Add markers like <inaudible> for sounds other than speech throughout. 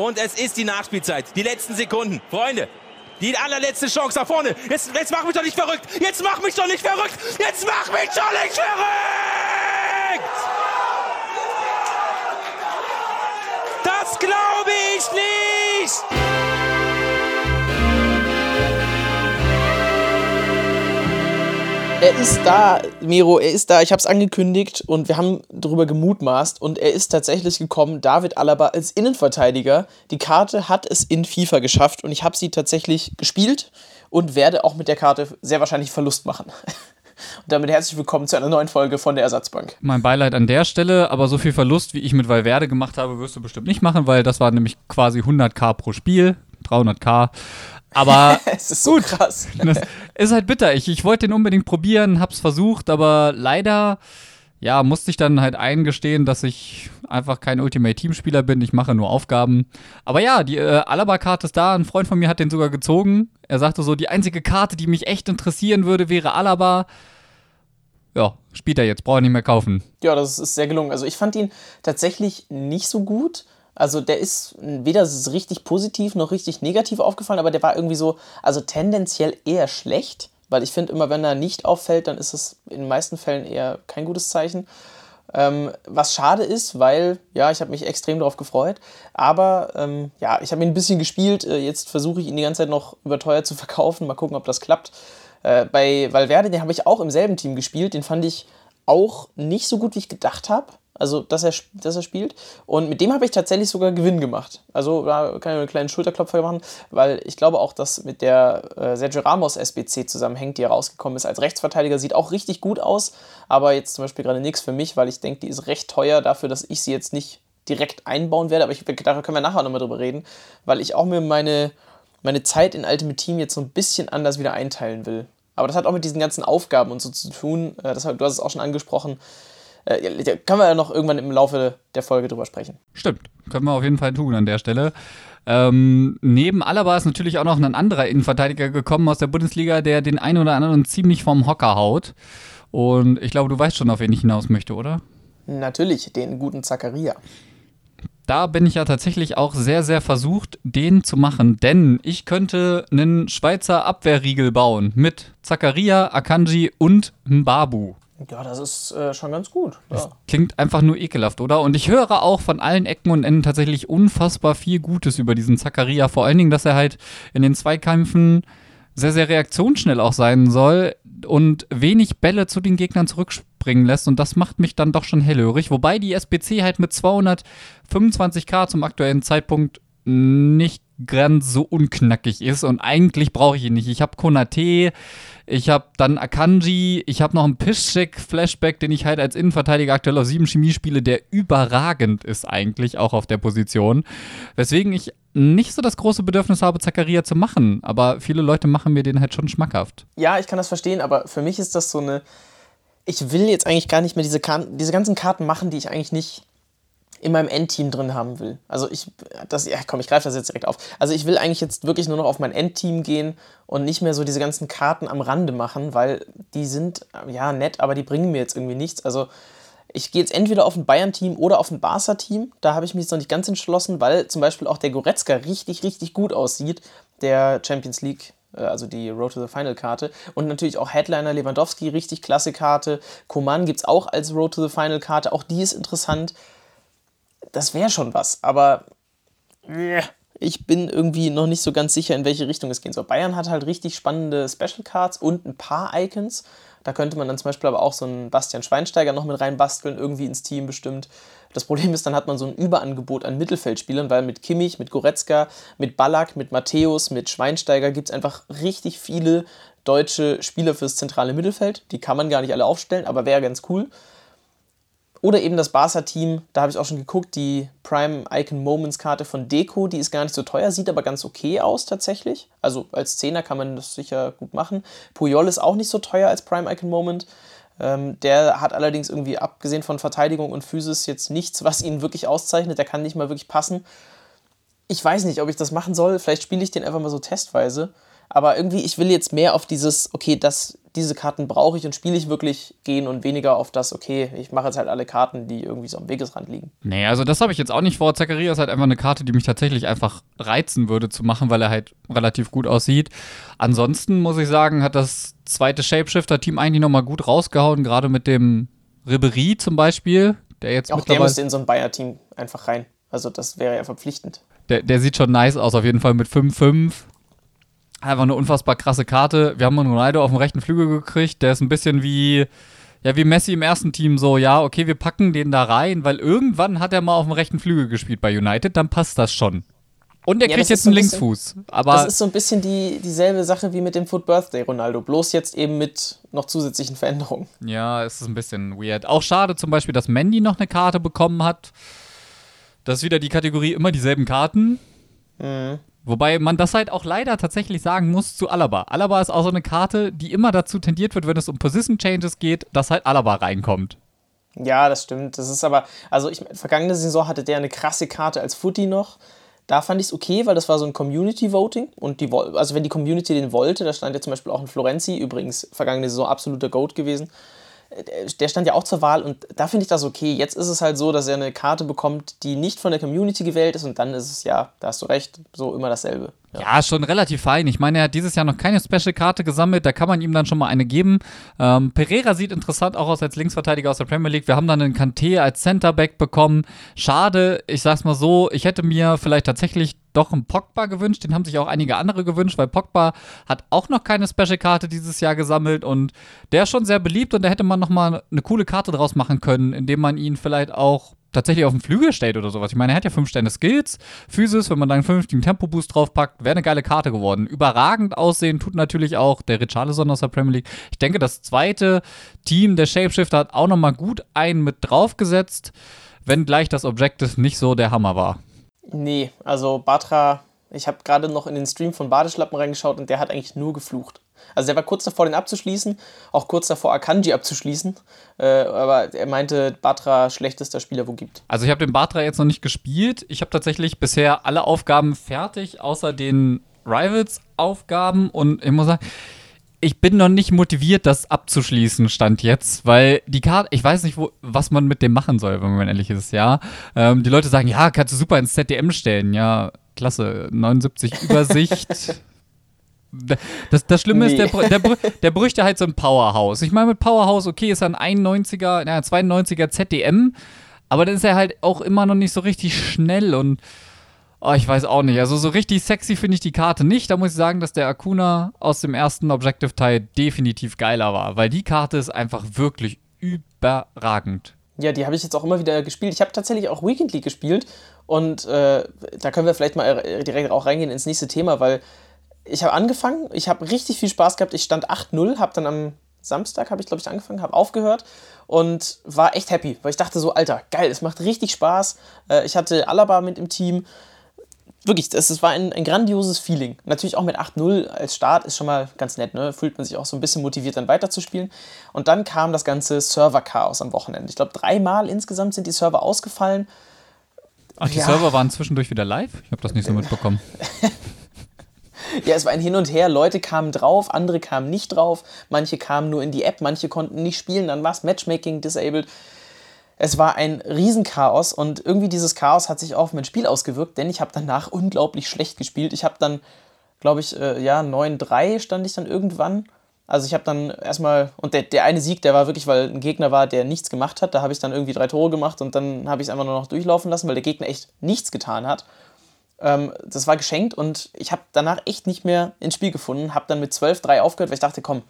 Und es ist die Nachspielzeit. Die letzten Sekunden. Freunde, die allerletzte Chance da vorne. Jetzt, jetzt mach mich doch nicht verrückt. Jetzt mach mich doch nicht verrückt. Jetzt mach mich doch nicht verrückt. Das glaube ich nicht. Er ist da, Miro, er ist da. Ich habe es angekündigt und wir haben darüber gemutmaßt und er ist tatsächlich gekommen. David Alaba als Innenverteidiger. Die Karte hat es in FIFA geschafft und ich habe sie tatsächlich gespielt und werde auch mit der Karte sehr wahrscheinlich Verlust machen. <laughs> Und damit herzlich willkommen zu einer neuen Folge von der Ersatzbank. Mein Beileid an der Stelle, aber so viel Verlust, wie ich mit Valverde gemacht habe, wirst du bestimmt nicht machen, weil das war nämlich quasi 100k pro Spiel, 300k. Aber <laughs> es ist so gut. krass. Das ist halt bitter. Ich, ich wollte den unbedingt probieren, hab's versucht, aber leider ja, musste ich dann halt eingestehen, dass ich einfach kein Ultimate-Team-Spieler bin. Ich mache nur Aufgaben. Aber ja, die äh, Alaba-Karte ist da. Ein Freund von mir hat den sogar gezogen. Er sagte so, die einzige Karte, die mich echt interessieren würde, wäre Alaba. Ja, spielt er jetzt, brauche ich nicht mehr kaufen. Ja, das ist sehr gelungen. Also ich fand ihn tatsächlich nicht so gut. Also der ist weder richtig positiv noch richtig negativ aufgefallen, aber der war irgendwie so, also tendenziell eher schlecht, weil ich finde immer, wenn er nicht auffällt, dann ist es in den meisten Fällen eher kein gutes Zeichen. Ähm, was schade ist, weil, ja, ich habe mich extrem darauf gefreut. Aber ähm, ja, ich habe ihn ein bisschen gespielt. Äh, jetzt versuche ich ihn die ganze Zeit noch überteuert zu <laughs> verkaufen. Mal gucken, ob das klappt. Äh, bei Valverde, den habe ich auch im selben Team gespielt. Den fand ich auch nicht so gut, wie ich gedacht habe also dass er, dass er spielt. Und mit dem habe ich tatsächlich sogar Gewinn gemacht. Also da kann ich einen kleinen Schulterklopfer machen, weil ich glaube auch, dass mit der äh, Sergio Ramos SBC zusammenhängt, die rausgekommen ist als Rechtsverteidiger, sieht auch richtig gut aus, aber jetzt zum Beispiel gerade nichts für mich, weil ich denke, die ist recht teuer dafür, dass ich sie jetzt nicht direkt einbauen werde, aber ich, da können wir nachher nochmal drüber reden, weil ich auch mir meine, meine Zeit in Ultimate Team jetzt so ein bisschen anders wieder einteilen will. Aber das hat auch mit diesen ganzen Aufgaben und so zu tun. Äh, das, du hast es auch schon angesprochen äh, können wir ja noch irgendwann im Laufe der Folge drüber sprechen. Stimmt, können wir auf jeden Fall tun an der Stelle. Ähm, neben Alaba ist natürlich auch noch ein anderer Innenverteidiger gekommen aus der Bundesliga, der den einen oder anderen ziemlich vom Hocker haut. Und ich glaube, du weißt schon, auf wen ich hinaus möchte, oder? Natürlich, den guten Zakaria. Da bin ich ja tatsächlich auch sehr, sehr versucht, den zu machen, denn ich könnte einen Schweizer Abwehrriegel bauen mit Zakaria, Akanji und Mbabu. Ja, das ist äh, schon ganz gut. Ja. Das klingt einfach nur ekelhaft, oder? Und ich höre auch von allen Ecken und Enden tatsächlich unfassbar viel Gutes über diesen Zakaria. Vor allen Dingen, dass er halt in den Zweikämpfen sehr, sehr reaktionsschnell auch sein soll und wenig Bälle zu den Gegnern zurückspringen lässt. Und das macht mich dann doch schon hellhörig. Wobei die SBC halt mit 225k zum aktuellen Zeitpunkt nicht ganz so unknackig ist und eigentlich brauche ich ihn nicht. Ich habe Konate, ich habe dann Akanji, ich habe noch einen Piszczek-Flashback, den ich halt als Innenverteidiger aktuell auf sieben Chemie spiele, der überragend ist eigentlich, auch auf der Position. Weswegen ich nicht so das große Bedürfnis habe, Zakaria zu machen, aber viele Leute machen mir den halt schon schmackhaft. Ja, ich kann das verstehen, aber für mich ist das so eine. Ich will jetzt eigentlich gar nicht mehr diese, Karten, diese ganzen Karten machen, die ich eigentlich nicht in meinem Endteam drin haben will. Also ich, das, ja komm, ich greife das jetzt direkt auf. Also ich will eigentlich jetzt wirklich nur noch auf mein Endteam gehen und nicht mehr so diese ganzen Karten am Rande machen, weil die sind ja nett, aber die bringen mir jetzt irgendwie nichts. Also ich gehe jetzt entweder auf ein Bayern-Team oder auf ein Barca-Team. Da habe ich mich jetzt noch nicht ganz entschlossen, weil zum Beispiel auch der Goretzka richtig, richtig gut aussieht, der Champions League äh, also die Road to the Final Karte. Und natürlich auch Headliner Lewandowski, richtig klasse Karte. Koman gibt es auch als Road to the Final Karte, auch die ist interessant das wäre schon was, aber äh, ich bin irgendwie noch nicht so ganz sicher, in welche Richtung es gehen soll. Bayern hat halt richtig spannende Special Cards und ein paar Icons. Da könnte man dann zum Beispiel aber auch so einen Bastian Schweinsteiger noch mit reinbasteln, irgendwie ins Team bestimmt. Das Problem ist, dann hat man so ein Überangebot an Mittelfeldspielern, weil mit Kimmich, mit Goretzka, mit Ballack, mit Matthäus, mit Schweinsteiger gibt es einfach richtig viele deutsche Spieler fürs zentrale Mittelfeld. Die kann man gar nicht alle aufstellen, aber wäre ganz cool. Oder eben das Barca-Team, da habe ich auch schon geguckt, die Prime Icon Moments Karte von Deco, die ist gar nicht so teuer, sieht aber ganz okay aus tatsächlich. Also als Zehner kann man das sicher gut machen. Puyol ist auch nicht so teuer als Prime Icon Moment. Ähm, der hat allerdings irgendwie, abgesehen von Verteidigung und Physis, jetzt nichts, was ihn wirklich auszeichnet. Der kann nicht mal wirklich passen. Ich weiß nicht, ob ich das machen soll. Vielleicht spiele ich den einfach mal so testweise. Aber irgendwie, ich will jetzt mehr auf dieses, okay, das, diese Karten brauche ich und spiele ich wirklich gehen und weniger auf das, okay, ich mache jetzt halt alle Karten, die irgendwie so am Wegesrand liegen. Nee, also das habe ich jetzt auch nicht vor. Zacharias ist halt einfach eine Karte, die mich tatsächlich einfach reizen würde zu machen, weil er halt relativ gut aussieht. Ansonsten muss ich sagen, hat das zweite Shapeshifter-Team eigentlich nochmal gut rausgehauen, gerade mit dem Ribery zum Beispiel, der jetzt Auch der müsste in so ein Bayer-Team einfach rein. Also das wäre ja verpflichtend. Der, der sieht schon nice aus, auf jeden Fall mit 5-5. Einfach eine unfassbar krasse Karte. Wir haben einen Ronaldo auf dem rechten Flügel gekriegt. Der ist ein bisschen wie, ja, wie Messi im ersten Team. So, ja, okay, wir packen den da rein, weil irgendwann hat er mal auf dem rechten Flügel gespielt bei United. Dann passt das schon. Und er Ja, kriegt jetzt einen ein bisschen- Linksfuß. Aber Das ist so ein bisschen die, dieselbe Sache wie mit dem Foot Birthday Ronaldo, bloß jetzt eben mit noch zusätzlichen Veränderungen. Ja, es ist ein bisschen weird. Auch schade zum Beispiel, dass Mandy noch eine Karte bekommen hat. Das ist wieder die Kategorie immer dieselben Karten. Wobei man das halt auch leider tatsächlich sagen muss zu Alaba. Alaba ist auch so eine Karte, die immer dazu tendiert wird, wenn es um Position Changes geht, dass halt Alaba reinkommt. Ja, das stimmt. Das ist aber, also ich vergangene Saison hatte der eine krasse Karte als Footy noch. Da fand ich es okay, weil das war so ein Community Voting und die also wenn die Community den wollte, da stand ja zum Beispiel auch ein Florenzi, übrigens vergangene Saison absoluter Goat gewesen. Der- Der stand ja auch zur Wahl und da finde ich das okay. Jetzt ist es halt so, dass er eine Karte bekommt, die nicht von der Community gewählt ist und dann ist es ja, da hast du recht, so immer dasselbe. Ja. Ja, schon relativ fein. Ich meine, er hat dieses Jahr noch keine Special-Karte gesammelt, da kann man ihm dann schon mal eine geben. Ähm, Pereira sieht interessant auch aus als Linksverteidiger aus der Premier League. Wir haben dann einen Kanté als Centerback bekommen. Schade, ich sag's mal so, ich hätte mir vielleicht tatsächlich doch einen Pogba gewünscht. Den haben sich auch einige andere gewünscht, weil Pogba hat auch noch keine Special-Karte dieses Jahr gesammelt und der ist schon sehr beliebt und da hätte man noch mal eine coole Karte draus machen können, indem man ihn vielleicht auch tatsächlich auf den Flügel stellt oder sowas. Ich meine, er hat ja fünf Sterne Skills, Physis, wenn man da einen vernünftigen Tempo-Boost draufpackt, wäre eine geile Karte geworden. Überragend aussehen tut natürlich auch der Richarlison aus der Premier League. Ich denke, das zweite Team der Shapeshifter hat auch nochmal gut einen mit draufgesetzt, wenn gleich das Objective nicht so der Hammer war. Nee, also Batra, ich habe gerade noch in den Stream von Badeschlappen reingeschaut und der hat eigentlich nur geflucht. Also der war kurz davor, den abzuschließen, auch kurz davor, Akanji abzuschließen. Äh, aber er meinte, Batra schlechtester Spieler, wo gibt. Also ich habe den Batra jetzt noch nicht gespielt. Ich habe tatsächlich bisher alle Aufgaben fertig, außer den Rivals-Aufgaben. Und ich muss sagen, ich bin noch nicht motiviert, das abzuschließen, stand jetzt, weil die Karte, ich weiß nicht, wo, was man mit dem machen soll, wenn man ehrlich ist, ja. Ähm, die Leute sagen, ja, kannst du super ins ZDM stellen, ja, klasse, 79 <laughs> Übersicht. Das, das Schlimme Nee. ist, der, der, der bräuchte halt so ein Powerhouse. Ich meine, mit Powerhouse, okay, ist er ein 91er, naja, 92er ZDM, aber dann ist er halt auch immer noch nicht so richtig schnell und oh, ich weiß auch nicht. Also so richtig sexy finde ich die Karte nicht. Da muss ich sagen, dass der Akuna aus dem ersten Objective-Teil definitiv geiler war, weil die Karte ist einfach wirklich überragend. Ja, die habe ich jetzt auch immer wieder gespielt. Ich habe tatsächlich auch Weekend League gespielt und äh, da können wir vielleicht mal direkt auch reingehen ins nächste Thema, weil ich habe angefangen, ich habe richtig viel Spaß gehabt. Ich stand 8-0, habe dann am Samstag, habe ich glaube ich angefangen, habe aufgehört und war echt happy, weil ich dachte so, Alter, geil, es macht richtig Spaß. Äh, ich hatte Alaba mit im Team. Wirklich, das, das war ein, ein grandioses Feeling. Natürlich auch mit 8-0 als Start ist schon mal ganz nett, ne? Fühlt man sich auch so ein bisschen motiviert, dann weiterzuspielen. Und dann kam das ganze Server-Chaos am Wochenende. Ich glaube, dreimal insgesamt sind die Server ausgefallen. Ach, die Ja. Server waren zwischendurch wieder live? Ich habe das nicht so <laughs> mitbekommen. Ja, es war ein Hin und Her. Leute kamen drauf, andere kamen nicht drauf. Manche kamen nur in die App, manche konnten nicht spielen. Dann war es Matchmaking disabled. Es war ein Riesenchaos und irgendwie dieses Chaos hat sich auf mein Spiel ausgewirkt, denn ich habe danach <laughs> unglaublich schlecht gespielt. Ich habe dann, glaube ich, äh, ja, 9-3 stand ich dann irgendwann. Also ich habe dann erstmal, und der, der eine Sieg, der war wirklich, weil ein Gegner war, der nichts gemacht hat. Da habe ich dann irgendwie drei Tore gemacht und dann habe ich es einfach nur noch durchlaufen lassen, weil der Gegner echt nichts getan hat. Ähm, das war geschenkt und ich habe danach echt nicht mehr ins Spiel gefunden. Habe dann mit 12-3 aufgehört, weil ich dachte, komm,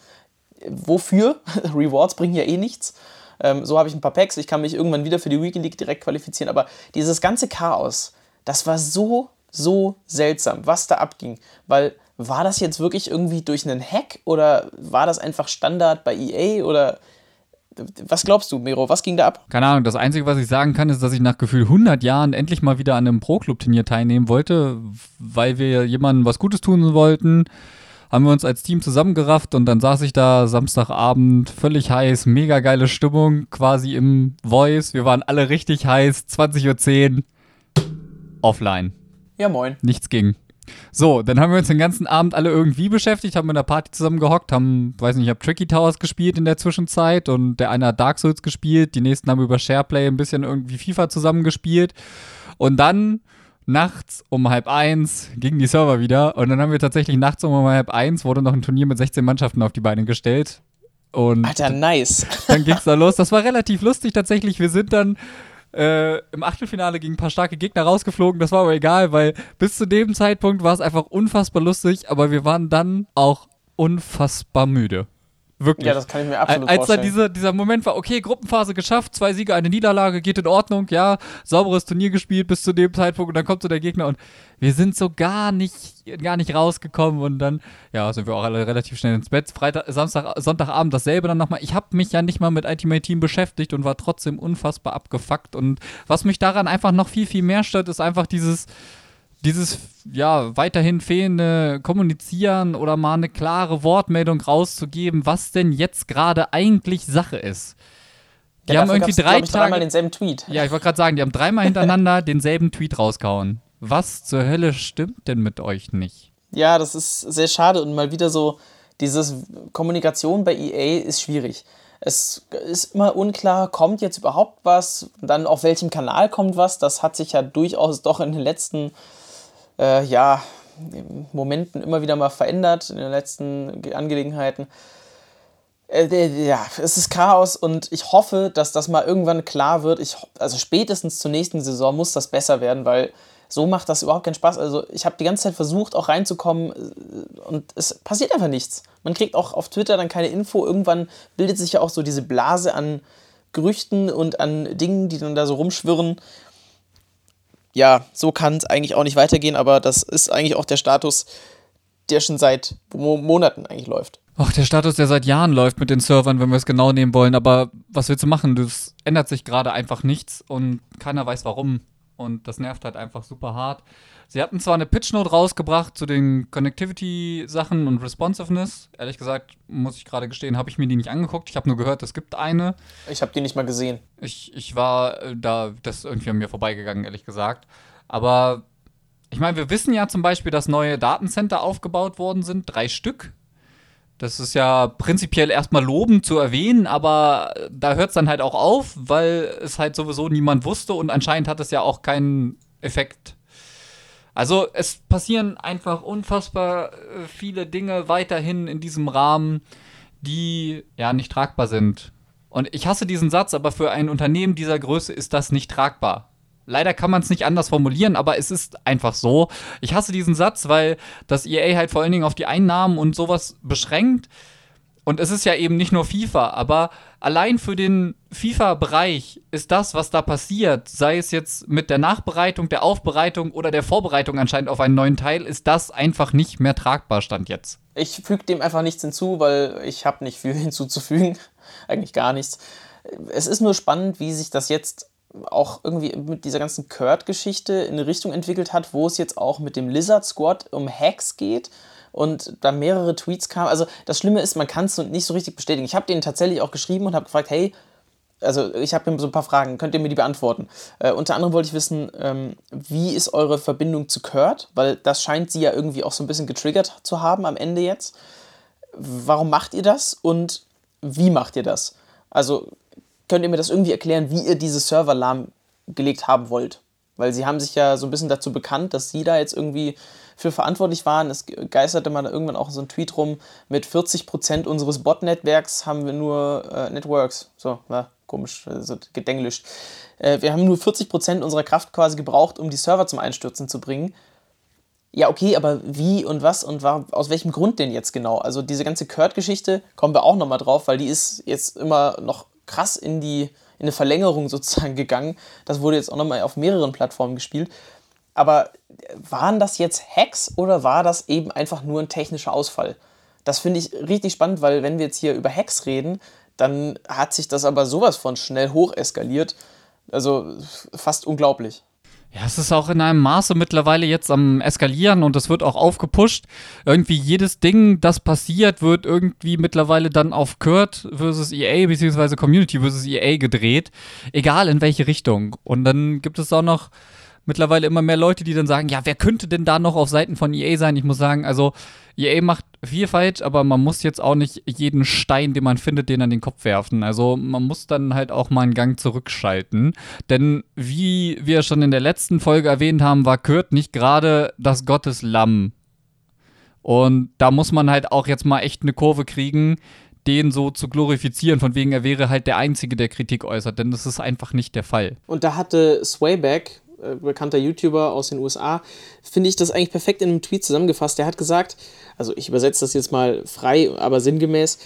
wofür? <laughs> Rewards bringen ja eh nichts. Ähm, so habe ich ein paar Packs. Ich kann mich irgendwann wieder für die Weekend League direkt qualifizieren. Aber dieses ganze Chaos, das war so, so seltsam, was da abging. Weil war das jetzt wirklich irgendwie durch einen Hack oder war das einfach Standard bei EA oder was glaubst du, Miro? Was ging da ab? Keine Ahnung, das Einzige, was ich sagen kann, ist, dass ich nach Gefühl 100 Jahren endlich mal wieder an einem Pro-Club-Turnier teilnehmen wollte, weil wir jemandem was Gutes tun wollten. Haben wir uns als Team zusammengerafft und dann saß ich da Samstagabend, völlig heiß, mega geile Stimmung, quasi im Voice. Wir waren alle richtig heiß, 20.10 Uhr, offline. Ja, moin. Nichts ging. So, dann haben wir uns den ganzen Abend alle irgendwie beschäftigt, haben in der Party zusammen gehockt, haben, weiß nicht, ich habe Tricky Towers gespielt in der Zwischenzeit und der eine hat Dark Souls gespielt, die nächsten haben über Shareplay ein bisschen irgendwie FIFA zusammen gespielt und dann nachts um halb eins gingen die Server wieder und dann haben wir tatsächlich nachts um halb eins wurde noch ein Turnier mit 16 Mannschaften auf die Beine gestellt. Und Alter, nice. Dann ging's da los. Das war relativ lustig tatsächlich. Wir sind dann äh, im Achtelfinale gegen ein paar starke Gegner rausgeflogen. Das war aber egal, weil bis zu dem Zeitpunkt war es einfach unfassbar lustig, aber wir waren dann auch unfassbar müde. Wirklich. Ja, das kann ich mir absolut Als vorstellen. dann dieser, dieser Moment war, okay, Gruppenphase geschafft, zwei Siege, eine Niederlage, geht in Ordnung, ja, sauberes Turnier gespielt bis zu dem Zeitpunkt und dann kommt so der Gegner und wir sind so gar nicht, gar nicht rausgekommen und dann, ja, sind wir auch alle relativ schnell ins Bett. Freitag, Samstag, Sonntagabend dasselbe dann nochmal. Ich habe mich ja nicht mal mit Ultimate Team beschäftigt und war trotzdem unfassbar abgefuckt und was mich daran einfach noch viel, viel mehr stört, ist einfach dieses, dieses ja weiterhin fehlende Kommunizieren oder mal eine klare Wortmeldung rauszugeben, was denn jetzt gerade eigentlich Sache ist. Die ja, haben irgendwie drei ich, dreimal Tage. denselben Tweet. Ja, ich wollte gerade sagen, die haben dreimal <laughs> hintereinander denselben Tweet rausgehauen. Was zur Hölle stimmt denn mit euch nicht? Ja, das ist sehr schade und mal wieder so, dieses Kommunikation bei EA ist schwierig. Es ist immer unklar, kommt jetzt überhaupt was, dann auf welchem Kanal kommt was. Das hat sich ja durchaus doch in den letzten äh, ja, Momenten immer wieder mal verändert, in den letzten Angelegenheiten. Äh, ja, es ist Chaos und ich hoffe, dass das mal irgendwann klar wird. Ich, also spätestens zur nächsten Saison muss das besser werden, weil so macht das überhaupt keinen Spaß. Also ich habe die ganze Zeit versucht, auch reinzukommen äh, und es passiert einfach nichts. Man kriegt auch auf Twitter dann keine Info. Irgendwann bildet sich ja auch so diese Blase an Gerüchten und an Dingen, die dann da so rumschwirren. Ja, so kann es eigentlich auch nicht weitergehen, aber das ist eigentlich auch der Status, der schon seit Mo Monaten eigentlich läuft. Ach, der Status, der seit Jahren läuft mit den Servern, wenn wir es genau nehmen wollen. Aber was willst du machen? Das ändert sich gerade einfach nichts und keiner weiß warum. Und das nervt halt einfach super hart. Sie hatten zwar eine Pitch-Note rausgebracht zu den Connectivity-Sachen und Responsiveness. Ehrlich gesagt, muss ich gerade gestehen, habe ich mir die nicht angeguckt. Ich habe nur gehört, es gibt eine. Ich habe die nicht mal gesehen. Ich, ich war äh, da, das ist irgendwie an mir vorbeigegangen, ehrlich gesagt. Aber ich meine, wir wissen ja zum Beispiel, dass neue Datencenter aufgebaut worden sind, drei Stück. Das ist ja prinzipiell erstmal lobend zu erwähnen, aber da hört es dann halt auch auf, weil es halt sowieso niemand wusste und anscheinend hat es ja auch keinen Effekt. Also es passieren einfach unfassbar äh, viele Dinge weiterhin in diesem Rahmen, die ja nicht tragbar sind. Und ich hasse diesen Satz, aber für ein Unternehmen dieser Größe ist das nicht tragbar. Leider kann man es nicht anders formulieren, aber es ist einfach so. Ich hasse diesen Satz, weil das EA halt vor allen Dingen auf die Einnahmen und sowas beschränkt. Und es ist ja eben nicht nur FIFA, aber allein für den FIFA-Bereich ist das, was da passiert, sei es jetzt mit der Nachbereitung, der Aufbereitung oder der Vorbereitung anscheinend auf einen neuen Teil, ist das einfach nicht mehr tragbar, stand jetzt. Ich füge dem einfach nichts hinzu, weil ich habe nicht viel <laughs> hinzuzufügen. Eigentlich gar nichts. Es ist nur spannend, wie sich das jetzt auch irgendwie mit dieser ganzen Kurt-Geschichte in eine Richtung entwickelt hat, wo es jetzt auch mit dem Lizard Squad um Hacks geht und da mehrere Tweets kamen. Also das Schlimme ist, man kann es nicht so richtig bestätigen. Ich habe denen tatsächlich auch geschrieben und habe gefragt, hey, also ich habe so ein paar Fragen, könnt ihr mir die beantworten? Äh, unter anderem wollte ich wissen, ähm, wie ist eure Verbindung zu Kurt? Weil das scheint sie ja irgendwie auch so ein bisschen getriggert zu haben am Ende jetzt. Warum macht ihr das und wie macht ihr das? Also könnt ihr mir das irgendwie erklären, wie ihr diese Server lahmgelegt haben wollt? Weil sie haben sich ja so ein bisschen dazu bekannt, dass sie da jetzt irgendwie für verantwortlich waren. Es geisterte mal irgendwann auch so ein Tweet rum, mit 40% unseres Bot-Netzwerks haben wir nur äh, Networks. So, war komisch, so gedenglischt. Äh, wir haben nur 40% unserer Kraft quasi gebraucht, um die Server zum Einstürzen zu bringen. Ja, okay, aber wie und was und war, aus welchem Grund denn jetzt genau? Also diese ganze Kurt-Geschichte kommen wir auch nochmal drauf, weil die ist jetzt immer noch krass in die in eine Verlängerung sozusagen gegangen. Das wurde jetzt auch nochmal auf mehreren Plattformen gespielt. Aber waren das jetzt Hacks oder war das eben einfach nur ein technischer Ausfall? Das finde ich richtig spannend, weil wenn wir jetzt hier über Hacks reden, dann hat sich das aber sowas von schnell hoch eskaliert. Also fast unglaublich. Ja, es ist auch in einem Maße mittlerweile jetzt am Eskalieren und es wird auch aufgepusht. Irgendwie jedes Ding, das passiert, wird irgendwie mittlerweile dann auf Kurt versus EA beziehungsweise Community versus EA gedreht. Egal in welche Richtung. Und dann gibt es auch noch mittlerweile immer mehr Leute, die dann sagen, ja, wer könnte denn da noch auf Seiten von EA sein? Ich muss sagen, also EA macht viel falsch, aber man muss jetzt auch nicht jeden Stein, den man findet, den an den Kopf werfen. Also man muss dann halt auch mal einen Gang zurückschalten. Denn wie wir schon in der letzten Folge erwähnt haben, war Kurt nicht gerade das Gotteslamm. Und da muss man halt auch jetzt mal echt eine Kurve kriegen, den so zu glorifizieren, von wegen er wäre halt der Einzige, der Kritik äußert, denn das ist einfach nicht der Fall. Und da hatte Swayback, äh, bekannter YouTuber aus den USA, finde ich das eigentlich perfekt in einem Tweet zusammengefasst. Der hat gesagt, also ich übersetze das jetzt mal frei, aber sinngemäß,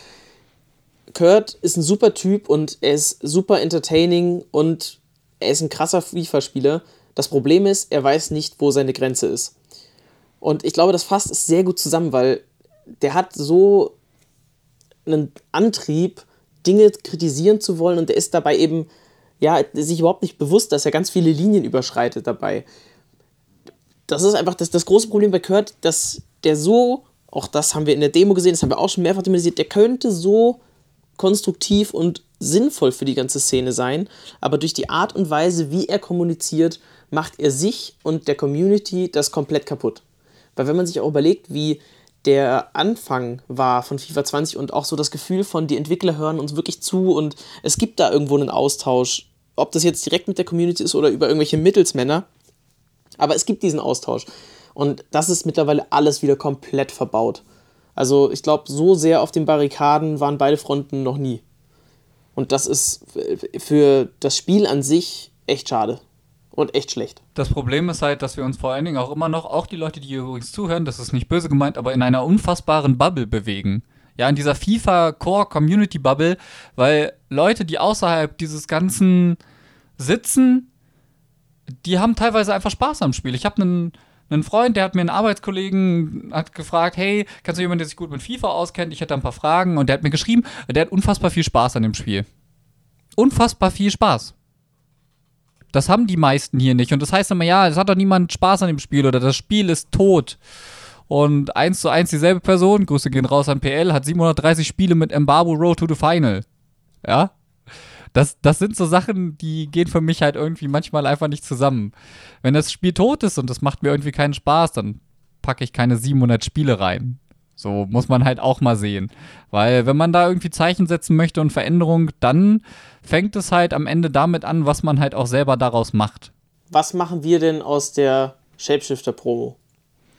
Kurt ist ein super Typ und er ist super entertaining und er ist ein krasser FIFA-Spieler. Das Problem ist, er weiß nicht, wo seine Grenze ist. Und ich glaube, das fasst es sehr gut zusammen, weil der hat so einen Antrieb, Dinge kritisieren zu wollen und der ist dabei eben, ja, sich überhaupt nicht bewusst, dass er ganz viele Linien überschreitet dabei. Das ist einfach das, das große Problem bei Kurt, dass der so, auch das haben wir in der Demo gesehen, das haben wir auch schon mehrfach thematisiert, der könnte so konstruktiv und sinnvoll für die ganze Szene sein, aber durch die Art und Weise, wie er kommuniziert, macht er sich und der Community das komplett kaputt. Weil wenn man sich auch überlegt, wie der Anfang war von FIFA 20 und auch so das Gefühl von, die Entwickler hören uns wirklich zu und es gibt da irgendwo einen Austausch, ob das jetzt direkt mit der Community ist oder über irgendwelche Mittelsmänner, aber es gibt diesen Austausch und das ist mittlerweile alles wieder komplett verbaut. Also ich glaube, so sehr auf den Barrikaden waren beide Fronten noch nie. Und das ist für das Spiel an sich echt schade und echt schlecht. Das Problem ist halt, dass wir uns vor allen Dingen auch immer noch, auch die Leute, die hier übrigens zuhören, das ist nicht böse gemeint, aber in einer unfassbaren Bubble bewegen. Ja, in dieser FIFA Core Community Bubble, weil Leute, die außerhalb dieses ganzen sitzen, die haben teilweise einfach Spaß am Spiel. Ich habe einen einen Freund, der hat mir einen Arbeitskollegen, hat gefragt, hey, kannst du jemanden, der sich gut mit FIFA auskennt? Ich hätte ein paar Fragen und der hat mir geschrieben, der hat unfassbar viel Spaß an dem Spiel. Unfassbar viel Spaß. Das haben die meisten hier nicht. Und das heißt immer, ja, es hat doch niemand Spaß an dem Spiel oder das Spiel ist tot. Und eins zu eins dieselbe Person, Grüße gehen raus an PL, hat 730 Spiele mit Embargo Road to the Final. Ja? Das, das sind so Sachen, die gehen für mich halt irgendwie manchmal einfach nicht zusammen. Wenn das Spiel tot ist und das macht mir irgendwie keinen Spaß, dann packe ich keine 700 Spiele rein. So muss man halt auch mal sehen. Weil wenn man da irgendwie Zeichen setzen möchte und Veränderung, dann fängt es halt am Ende damit an, was man halt auch selber daraus macht. Was machen wir denn aus der Shapeshifter-Promo?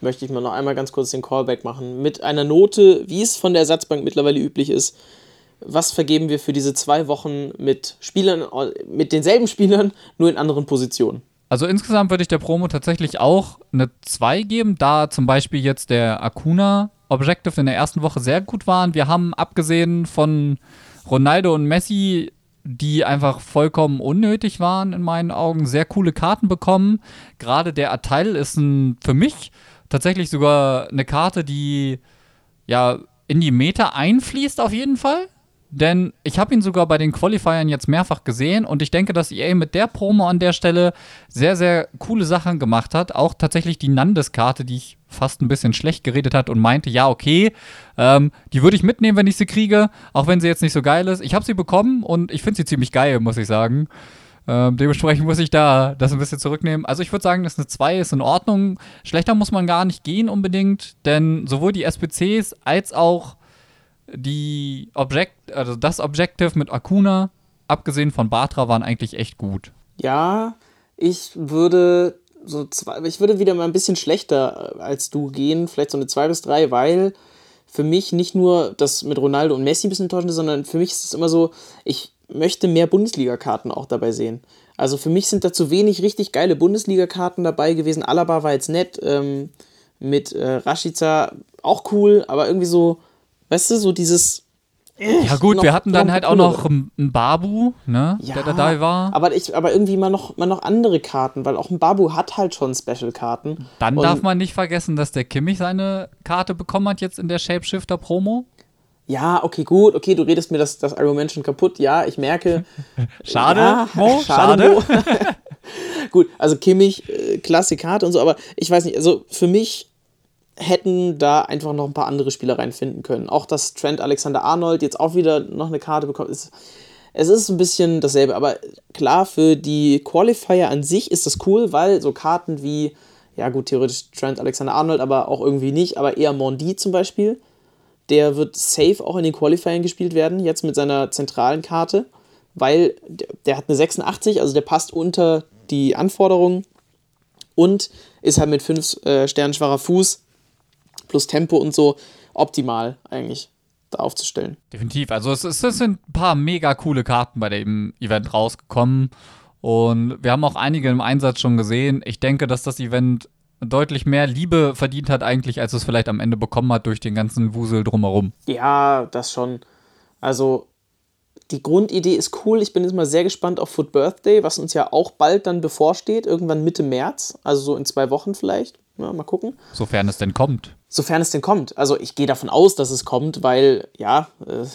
Möchte ich mal noch einmal ganz kurz den Callback machen. Mit einer Note, wie es von der Ersatzbank mittlerweile üblich ist. Was vergeben wir für diese zwei Wochen mit Spielern, mit denselben Spielern, nur in anderen Positionen? Also insgesamt würde ich der Promo tatsächlich auch eine 2 geben, da zum Beispiel jetzt der Akuna Objective in der ersten Woche sehr gut waren. Wir haben abgesehen von Ronaldo und Messi, die einfach vollkommen unnötig waren in meinen Augen, sehr coole Karten bekommen. Gerade der Ateil ist ein, für mich tatsächlich sogar eine Karte, die ja in die Meta einfließt auf jeden Fall. Denn ich habe ihn sogar bei den Qualifiern jetzt mehrfach gesehen und ich denke, dass EA mit der Promo an der Stelle sehr, sehr coole Sachen gemacht hat. Auch tatsächlich die Nandes-Karte, die ich fast ein bisschen schlecht geredet hat und meinte, ja, okay, ähm, die würde ich mitnehmen, wenn ich sie kriege, auch wenn sie jetzt nicht so geil ist. Ich habe sie bekommen und ich finde sie ziemlich geil, muss ich sagen. Ähm, dementsprechend muss ich da das ein bisschen zurücknehmen. Also ich würde sagen, dass eine 2 ist in Ordnung. Schlechter muss man gar nicht gehen unbedingt, denn sowohl die SPCs als auch die Object, also das Objective mit Akuna, abgesehen von Batra, waren eigentlich echt gut. Ja, ich würde so zwei, ich würde wieder mal ein bisschen schlechter als du gehen, vielleicht so eine 2 bis 3, weil für mich nicht nur das mit Ronaldo und Messi ein bisschen enttäuschend ist, sondern für mich ist es immer so, ich möchte mehr Bundesliga-Karten auch dabei sehen. Also für mich sind da zu wenig richtig geile Bundesliga-Karten dabei gewesen. Alaba war jetzt nett, ähm, mit äh, Rashica auch cool, aber irgendwie so, Weißt du, so dieses. Ja gut, wir hatten dann halt auch noch einen Babu, ne, ja, der dabei war. Aber, ich, aber irgendwie mal noch, mal noch andere Karten, weil auch ein Babu hat halt schon Special-Karten. Dann darf man nicht vergessen, dass der Kimmich seine Karte bekommen hat jetzt in der Shapeshifter-Promo. Ja, okay, gut, okay, du redest mir das, das Argument schon kaputt. Ja, ich merke. <laughs> schade, ja, Mo, <laughs> schade. schade. <laughs> gut, also Kimmich, äh, klasse Karte und so, aber ich weiß nicht, also für mich hätten da einfach noch ein paar andere Spieler reinfinden können. Auch dass Trent Alexander Arnold jetzt auch wieder noch eine Karte bekommt, ist, es ist ein bisschen dasselbe, aber klar, für die Qualifier an sich ist das cool, weil so Karten wie, ja gut, theoretisch Trent Alexander-Arnold, aber auch irgendwie nicht, aber eher Mondi zum Beispiel, der wird safe auch in den Qualifiern gespielt werden, jetzt mit seiner zentralen Karte, weil der, der hat eine 86, also der passt unter die Anforderungen und ist halt mit 5 äh, Sternen schwacher Fuß plus Tempo und so optimal eigentlich da aufzustellen. Definitiv. Also es, es, sind ein paar mega coole Karten bei dem Event rausgekommen und wir haben auch einige im Einsatz schon gesehen. Ich denke, dass das Event deutlich mehr Liebe verdient hat eigentlich, als es vielleicht am Ende bekommen hat durch den ganzen Wusel drumherum. Ja, das schon. Also die Grundidee ist cool. Ich bin jetzt mal sehr gespannt auf Foot Birthday, was uns ja auch bald dann bevorsteht, irgendwann Mitte März, also so in zwei Wochen vielleicht. Ja, mal gucken. Sofern es denn kommt. Sofern es denn kommt. Also ich gehe davon aus, dass es kommt, weil ja, äh,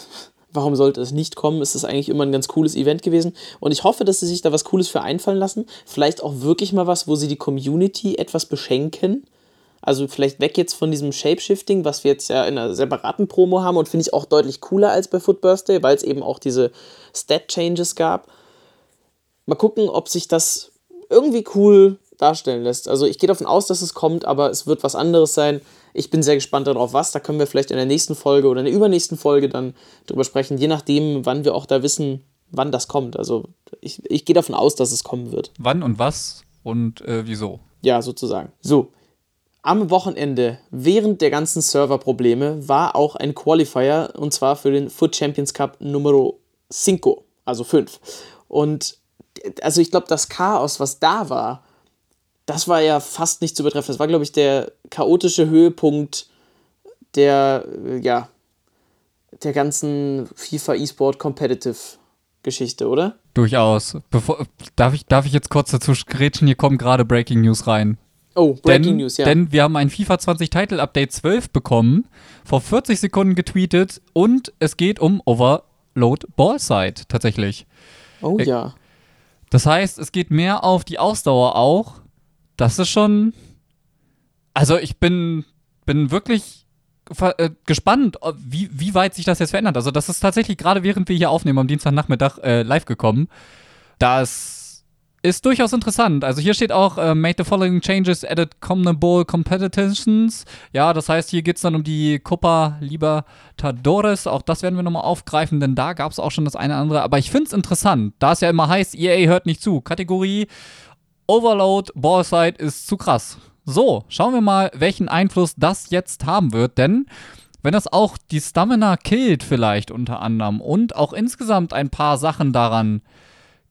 warum sollte es nicht kommen? Es ist eigentlich immer ein ganz cooles Event gewesen. Und ich hoffe, dass sie sich da was Cooles für einfallen lassen. Vielleicht auch wirklich mal was, wo sie die Community etwas beschenken. Also vielleicht weg jetzt von diesem Shapeshifting, was wir jetzt ja in einer separaten Promo haben und finde ich auch deutlich cooler als bei Foot Birthday, weil es eben auch diese Stat-Changes gab. Mal gucken, ob sich das irgendwie cool darstellen lässt. Also ich gehe davon aus, dass es kommt, aber es wird was anderes sein. Ich bin sehr gespannt darauf, was. Da können wir vielleicht in der nächsten Folge oder in der übernächsten Folge dann drüber sprechen, je nachdem, wann wir auch da wissen, wann das kommt. Also ich, ich gehe davon aus, dass es kommen wird. Wann und was und äh, wieso? Ja, sozusagen. So, am Wochenende, während der ganzen Serverprobleme, war auch ein Qualifier und zwar für den Foot Champions Cup Numero 5, also 5. Und also ich glaube, das Chaos, was da war, das war ja fast nicht zu übertreffen. Das war, glaube ich, der chaotische Höhepunkt der, ja, der ganzen FIFA eSport Competitive Geschichte, oder? Durchaus. Bevor, darf, ich, darf ich jetzt kurz dazu grätschen? Hier kommt gerade Breaking News rein. Oh, Breaking denn, News, ja. Denn wir haben ein FIFA 20 Title Update 12 bekommen, vor 40 Sekunden getweetet und es geht um Overload Ballside tatsächlich. oh äh, ja. Das heißt, es geht mehr auf die Ausdauer auch. Das ist schon. Also ich bin, bin wirklich äh, gespannt, wie, wie weit sich das jetzt verändert. Also das ist tatsächlich gerade während wir hier aufnehmen am Dienstagnachmittag äh, live gekommen. Das ist durchaus interessant. Also hier steht auch, äh, made the following changes added Common Bowl Competitions. Ja, das heißt, hier geht es dann um die Copa Libertadores. Auch das werden wir nochmal aufgreifen, denn da gab es auch schon das eine oder andere. Aber ich finde es interessant, da es ja immer heißt, EA hört nicht zu. Kategorie Overload Ballside ist zu krass. So, schauen wir mal, welchen Einfluss das jetzt haben wird, denn wenn das auch die Stamina killt vielleicht unter anderem und auch insgesamt ein paar Sachen daran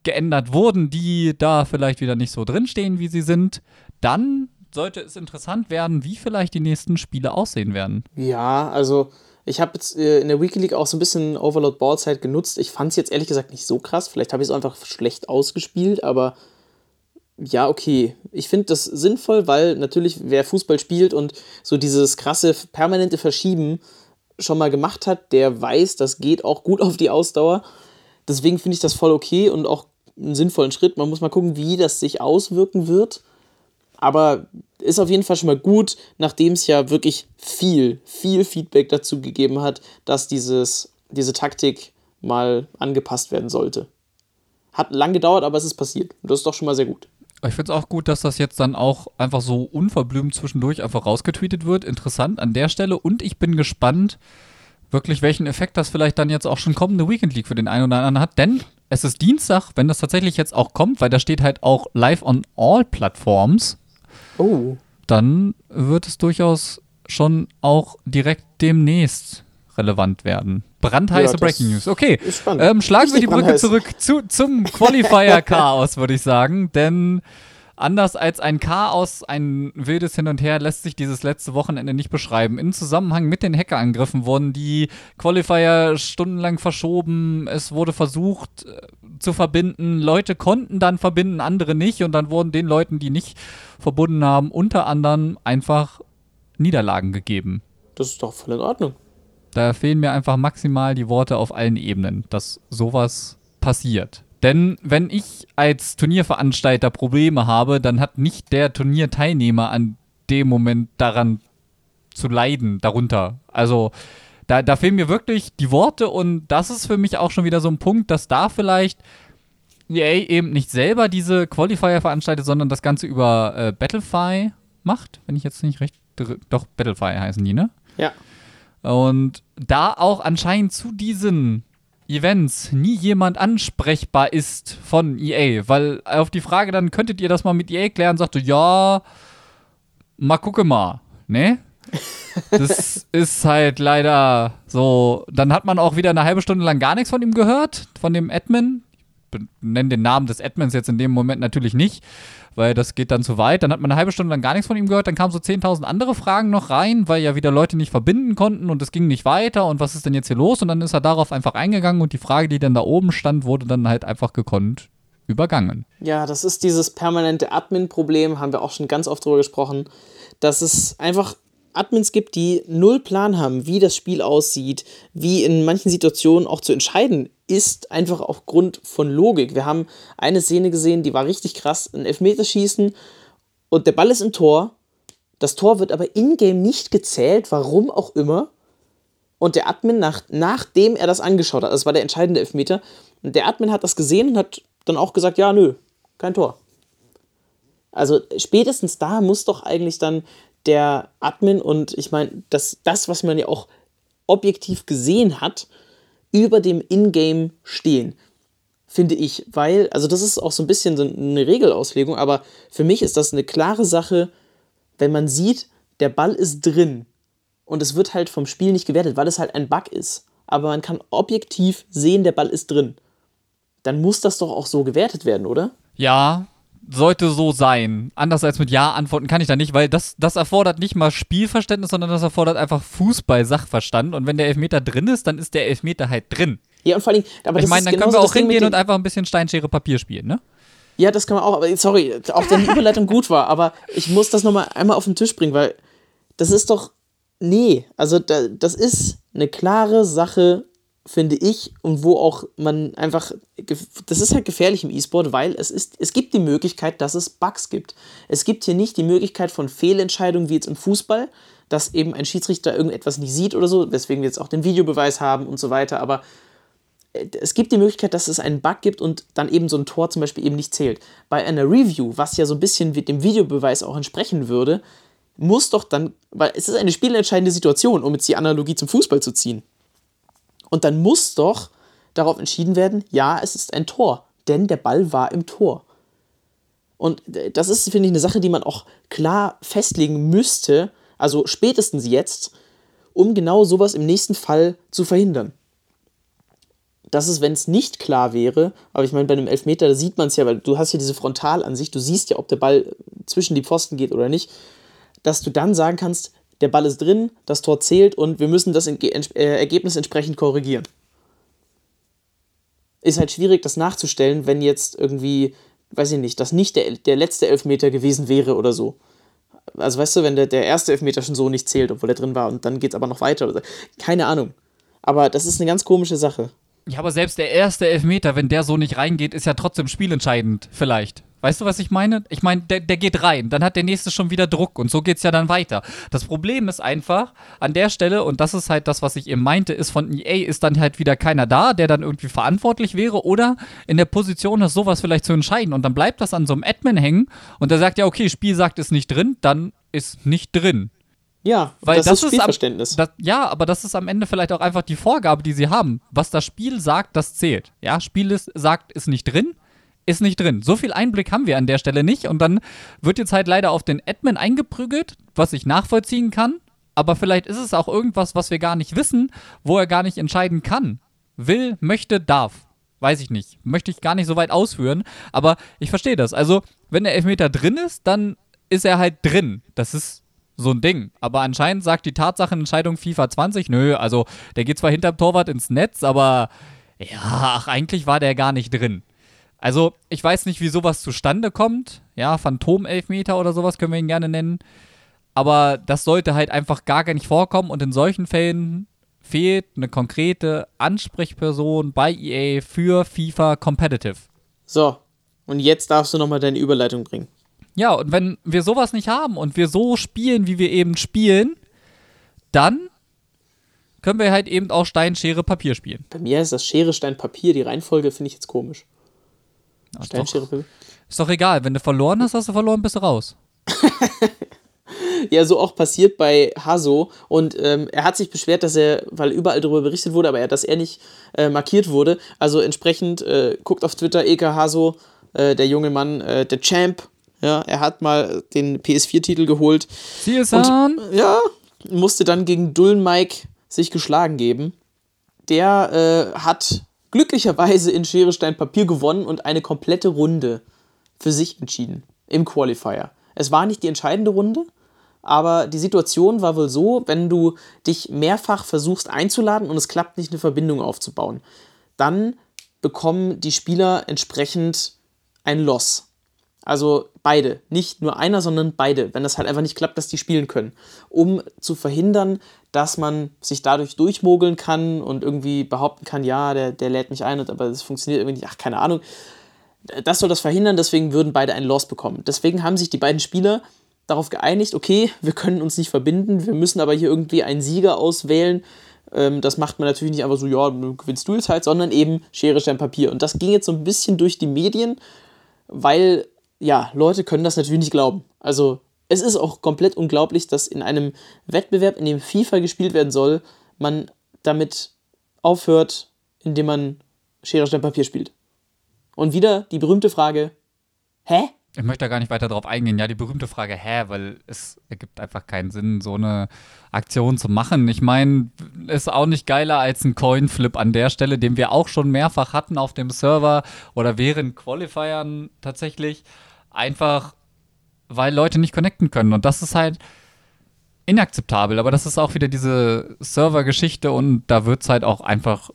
geändert wurden, die da vielleicht wieder nicht so drinstehen, wie sie sind, dann sollte es interessant werden, wie vielleicht die nächsten Spiele aussehen werden. Ja, also ich habe jetzt äh, in der Weekly League auch so ein bisschen Overload Ballzeit genutzt. Ich fand es jetzt ehrlich gesagt nicht so krass. Vielleicht habe ich es einfach schlecht ausgespielt, aber ja, okay. Ich finde das sinnvoll, weil natürlich wer Fußball spielt und so dieses krasse permanente Verschieben schon mal gemacht hat, der weiß, das geht auch gut auf die Ausdauer. Deswegen finde ich das voll okay und auch einen sinnvollen Schritt. Man muss mal gucken, wie das sich auswirken wird. Aber ist auf jeden Fall schon mal gut, nachdem es ja wirklich viel, viel Feedback dazu gegeben hat, dass dieses, diese Taktik mal angepasst werden sollte. Hat lang gedauert, aber es ist passiert. Das ist doch schon mal sehr gut. Ich finde es auch gut, dass das jetzt dann auch einfach so unverblümt zwischendurch einfach rausgetweetet wird. Interessant an der Stelle. Und ich bin gespannt, wirklich welchen Effekt das vielleicht dann jetzt auch schon kommende Weekend League für den einen oder anderen hat. Denn es ist Dienstag, wenn das tatsächlich jetzt auch kommt, weil da steht halt auch live on all Platforms, Oh. dann wird es durchaus schon auch direkt demnächst relevant werden. Brandheiße Ja, Breaking News. Okay, ähm, schlagen wir die Brücke zurück zu, zum Qualifier-Chaos, würde ich sagen. Denn anders als ein Chaos, ein wildes Hin und Her, lässt sich dieses letzte Wochenende nicht beschreiben. In Zusammenhang mit den Hackerangriffen wurden die Qualifier stundenlang verschoben. Es wurde versucht äh, zu verbinden. Leute konnten dann verbinden, andere nicht. Und dann wurden den Leuten, die nicht verbunden haben, unter anderem einfach Niederlagen gegeben. Das ist doch voll in Ordnung. Da fehlen mir einfach maximal die Worte auf allen Ebenen, dass sowas passiert. Denn wenn ich als Turnierveranstalter Probleme habe, dann hat nicht der Turnierteilnehmer an dem Moment daran zu leiden, darunter. Also Da, da fehlen mir wirklich die Worte und das ist für mich auch schon wieder so ein Punkt, dass da vielleicht EA eben nicht selber diese Qualifier veranstaltet, sondern das Ganze über äh, Battlefy macht, wenn ich jetzt nicht recht. Doch, Battlefy heißen die, ne? Ja. Und da auch anscheinend zu diesen Events nie jemand ansprechbar ist von EA, weil auf die Frage dann könntet ihr das mal mit EA klären, sagte, ja, mal gucke mal, ne? <laughs> Das ist halt leider so. Dann hat man auch wieder eine halbe Stunde lang gar nichts von ihm gehört, von dem Admin. Ich nenne den Namen des Admins jetzt in dem Moment natürlich nicht weil das geht dann zu weit. Dann hat man eine halbe Stunde lang gar nichts von ihm gehört. Dann kamen so 10.000 andere Fragen noch rein, weil ja wieder Leute nicht verbinden konnten und es ging nicht weiter und was ist denn jetzt hier los? Und dann ist er darauf einfach eingegangen und die Frage, die dann da oben stand, wurde dann halt einfach gekonnt übergangen. Ja, das ist dieses permanente Admin-Problem, haben wir auch schon ganz oft drüber gesprochen, dass es einfach Admins gibt, die null Plan haben, wie das Spiel aussieht, wie in manchen Situationen auch zu entscheiden ist, einfach aufgrund von Logik. Wir haben eine Szene gesehen, die war richtig krass, ein Elfmeterschießen und der Ball ist im Tor. Das Tor wird aber in-game nicht gezählt, warum auch immer. Und der Admin, nach, nachdem er das angeschaut hat, das war der entscheidende Elfmeter, und der Admin hat das gesehen und hat dann auch gesagt, ja, nö, kein Tor. Also spätestens da muss doch eigentlich dann der Admin und ich meine, das, das, was man ja auch objektiv gesehen hat, über dem Ingame stehen, finde ich, weil, also das ist auch so ein bisschen so eine Regelauslegung, aber für mich ist das eine klare Sache, wenn man sieht, der Ball ist drin und es wird halt vom Spiel nicht gewertet, weil es halt ein Bug ist, aber man kann objektiv sehen, der Ball ist drin, dann muss das doch auch so gewertet werden, oder? Ja, sollte so sein. Anders als mit Ja antworten kann ich da nicht, weil das, das erfordert nicht mal Spielverständnis, sondern das erfordert einfach Fußball-Sachverstand. Und wenn der Elfmeter drin ist, dann ist der Elfmeter halt drin. Ja, und vor allem, aber ich meine, dann können wir auch hingehen und einfach ein bisschen Steinschere Papier spielen, ne? Ja, das kann man auch, aber sorry, auch wenn die Überleitung gut war, aber ich muss das nochmal einmal auf den Tisch bringen, weil das ist doch, nee, also da, das ist eine klare Sache, finde ich, und wo auch man einfach, das ist halt gefährlich im E-Sport, weil es ist, es gibt die Möglichkeit, dass es Bugs gibt. Es gibt hier nicht die Möglichkeit von Fehlentscheidungen wie jetzt im Fußball, dass eben ein Schiedsrichter irgendetwas nicht sieht oder so, weswegen wir jetzt auch den Videobeweis haben und so weiter, aber äh, es gibt die Möglichkeit, dass es einen Bug gibt und dann eben so ein Tor zum Beispiel eben nicht zählt. Bei einer Review, was ja so ein bisschen dem Videobeweis auch entsprechen würde, muss doch dann, weil es ist eine spielentscheidende Situation, um jetzt die Analogie zum Fußball zu ziehen. Und dann muss doch darauf entschieden werden, ja, es ist ein Tor, denn der Ball war im Tor. Und äh, das ist, finde ich, eine Sache, die man auch klar festlegen müsste, also spätestens jetzt, um genau sowas im nächsten Fall zu verhindern. Das ist, wenn es nicht klar wäre, aber ich meine, bei einem Elfmeter, da sieht man es ja, weil du hast ja diese Frontalansicht, du siehst ja, ob der Ball zwischen die Pfosten geht oder nicht, dass du dann sagen kannst, der Ball ist drin, das Tor zählt und wir müssen das äh, Ergebnis entsprechend korrigieren. Ist halt schwierig, das nachzustellen, wenn jetzt irgendwie, weiß ich nicht, das nicht der, der letzte Elfmeter gewesen wäre oder so. Also weißt du, wenn der, der erste Elfmeter schon so nicht zählt, obwohl er drin war und dann geht es aber noch weiter oder so. Keine Ahnung. Aber das ist eine ganz komische Sache. Ja, aber selbst der erste Elfmeter, wenn der so nicht reingeht, ist ja trotzdem spielentscheidend, vielleicht. Weißt du, was ich meine? Ich meine, der, der geht rein, dann hat der nächste schon wieder Druck und so geht es ja dann weiter. Das Problem ist einfach, an der Stelle, und das ist halt das, was ich eben meinte, ist von EA ist dann halt wieder keiner da, der dann irgendwie verantwortlich wäre oder in der Position ist, sowas vielleicht zu entscheiden. Und dann bleibt das an so einem Admin hängen und der sagt ja, okay, Spiel sagt, ist nicht drin, dann ist nicht drin. Ja, weil das, das ist Spielverständnis. Am, das, ja, aber das ist am Ende vielleicht auch einfach die Vorgabe, die sie haben. Was das Spiel sagt, das zählt. Ja, Spiel ist, sagt, ist nicht drin ist nicht drin. So viel Einblick haben wir an der Stelle nicht. Und dann wird jetzt halt leider auf den Admin eingeprügelt, was ich nachvollziehen kann. Aber vielleicht ist es auch irgendwas, was wir gar nicht wissen, wo er gar nicht entscheiden kann. Will, möchte, darf. Weiß ich nicht. Möchte ich gar nicht so weit ausführen. Aber ich verstehe das. Also, wenn der Elfmeter drin ist, dann ist er halt drin. Das ist so ein Ding. Aber anscheinend sagt die Tatsachenentscheidung FIFA 20, nö, also der geht zwar hinterm Torwart ins Netz, aber ja, ach, eigentlich war der gar nicht drin. Also, ich weiß nicht, wie sowas zustande kommt. Ja, Phantom-Elfmeter oder sowas können wir ihn gerne nennen. Aber das sollte halt einfach gar nicht vorkommen und in solchen Fällen fehlt eine konkrete Ansprechperson bei EA für FIFA Competitive. So, und jetzt darfst du nochmal deine Überleitung bringen. Ja, und wenn wir sowas nicht haben und wir so spielen, wie wir eben spielen, dann können wir halt eben auch Stein, Schere, Papier spielen. Bei mir ist das Schere, Stein, Papier. Die Reihenfolge finde ich jetzt komisch. Stein, doch. Ist doch egal, wenn du verloren hast, hast du verloren, bist du raus. <laughs> Ja, so auch passiert bei Haso. Und ähm, er hat sich beschwert, dass er, weil überall darüber berichtet wurde, aber er, dass er nicht äh, markiert wurde. Also entsprechend äh, guckt auf Twitter Eka Haso, äh, der junge Mann, äh, der Champ. Ja, er hat mal den PS4-Titel geholt. Sie ist an. Ja, musste dann gegen Dullen Mike sich geschlagen geben. Der äh, hat glücklicherweise in Schere, Stein, Papier gewonnen und eine komplette Runde für sich entschieden im Qualifier. Es war nicht die entscheidende Runde, aber die Situation war wohl so, wenn du dich mehrfach versuchst einzuladen und es klappt nicht, eine Verbindung aufzubauen, dann bekommen die Spieler entsprechend ein Loss. Also beide, nicht nur einer, sondern beide, wenn das halt einfach nicht klappt, dass die spielen können, um zu verhindern, dass man sich dadurch durchmogeln kann und irgendwie behaupten kann, ja, der, der lädt mich ein, aber das funktioniert irgendwie nicht, ach, keine Ahnung. Das soll das verhindern, deswegen würden beide ein Loss bekommen. Deswegen haben sich die beiden Spieler darauf geeinigt, okay, wir können uns nicht verbinden, wir müssen aber hier irgendwie einen Sieger auswählen. Ähm, das macht man natürlich nicht einfach so, ja, gewinnst du jetzt halt, sondern eben Schere, Stein, Papier. Und das ging jetzt so ein bisschen durch die Medien, weil, ja, Leute können das natürlich nicht glauben. Also, es ist auch komplett unglaublich, dass in einem Wettbewerb, in dem FIFA gespielt werden soll, man damit aufhört, indem man Schere, Stein, Papier spielt. Und wieder die berühmte Frage: Hä? Ich möchte da gar nicht weiter drauf eingehen. Ja, die berühmte Frage, hä, weil es ergibt einfach keinen Sinn, so eine Aktion zu machen. Ich meine, ist auch nicht geiler als ein Coinflip an der Stelle, den wir auch schon mehrfach hatten auf dem Server oder während Qualifiern tatsächlich. Einfach, weil Leute nicht connecten können. Und das ist halt inakzeptabel. Aber das ist auch wieder diese Server-Geschichte und da wird es halt auch einfach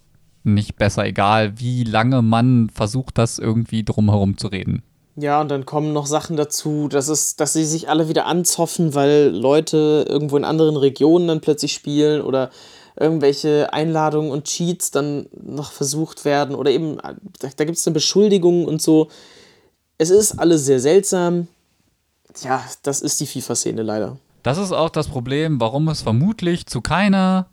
nicht besser, egal wie lange man versucht, das irgendwie drumherum zu reden. Ja, und dann kommen noch Sachen dazu, dass, es, dass sie sich alle wieder anzoffen, weil Leute irgendwo in anderen Regionen dann plötzlich spielen oder irgendwelche Einladungen und Cheats dann noch versucht werden oder eben, da, da gibt es dann Beschuldigungen und so. Es ist alles sehr seltsam. Ja, das ist die FIFA-Szene leider. Das ist auch das Problem, warum es vermutlich zu keiner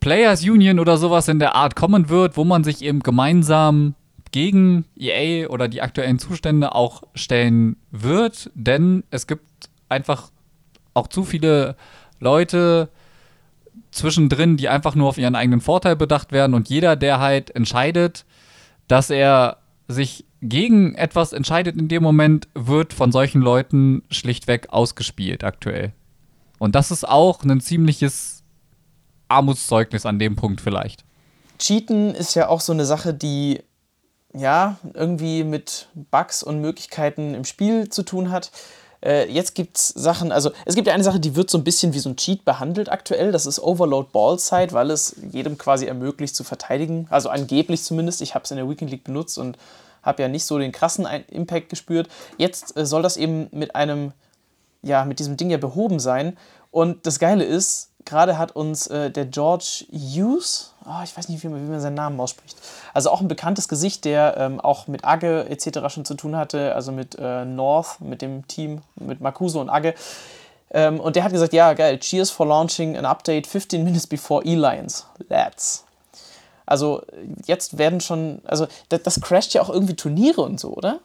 Players Union oder sowas in der Art kommen wird, wo man sich eben gemeinsam gegen EA oder die aktuellen Zustände auch stellen wird, denn es gibt einfach auch zu viele Leute zwischendrin, die einfach nur auf ihren eigenen Vorteil bedacht werden und jeder, der halt entscheidet, dass er sich gegen etwas entscheidet in dem Moment, wird von solchen Leuten schlichtweg ausgespielt aktuell. Und das ist auch ein ziemliches Armutszeugnis an dem Punkt vielleicht. Cheaten ist ja auch so eine Sache, die ja irgendwie mit Bugs und Möglichkeiten im Spiel zu tun hat. Äh, jetzt gibt es Sachen, also es gibt ja eine Sache, die wird so ein bisschen wie so ein Cheat behandelt aktuell. Das ist Overload Ballside, weil es jedem quasi ermöglicht zu verteidigen. Also angeblich zumindest. Ich habe es in der Weekend League benutzt und habe ja nicht so den krassen Impact gespürt. Jetzt äh, soll das eben mit einem, ja, mit diesem Ding ja behoben sein. Und das Geile ist, gerade hat uns äh, der George Hughes, oh, ich weiß nicht, wie man, wie man seinen Namen ausspricht, also auch ein bekanntes Gesicht, der ähm, auch mit Agge etc. schon zu tun hatte, also mit äh, North, mit dem Team, mit Marcuso und Agge. Ähm, und der hat gesagt, ja, geil, cheers for launching an update 15 minutes before E-Lions. Lads. Also jetzt werden schon, also das, das crasht ja auch irgendwie Turniere und so, oder?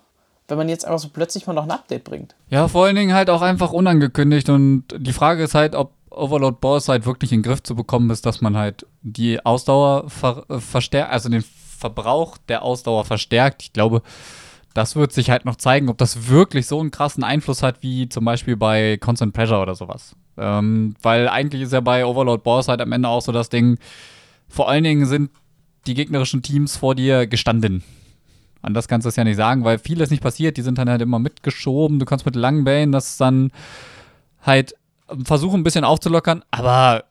Wenn man jetzt einfach so plötzlich mal noch ein Update bringt. Ja, vor allen Dingen halt auch einfach unangekündigt und die Frage ist halt, ob Overload Balls halt wirklich in den Griff zu bekommen ist, dass man halt die Ausdauer ver verstärkt, also den Verbrauch der Ausdauer verstärkt. Ich glaube, das wird sich halt noch zeigen, ob das wirklich so einen krassen Einfluss hat, wie zum Beispiel bei Constant Pressure oder sowas. Ähm, weil eigentlich ist ja bei Overload Balls halt am Ende auch so das Ding, vor allen Dingen sind die gegnerischen Teams vor dir gestanden. Anders kannst du es ja nicht sagen, weil vieles nicht passiert. Die sind dann halt immer mitgeschoben. Du kannst mit langen Bällen das dann halt versuchen, ein bisschen aufzulockern. Aber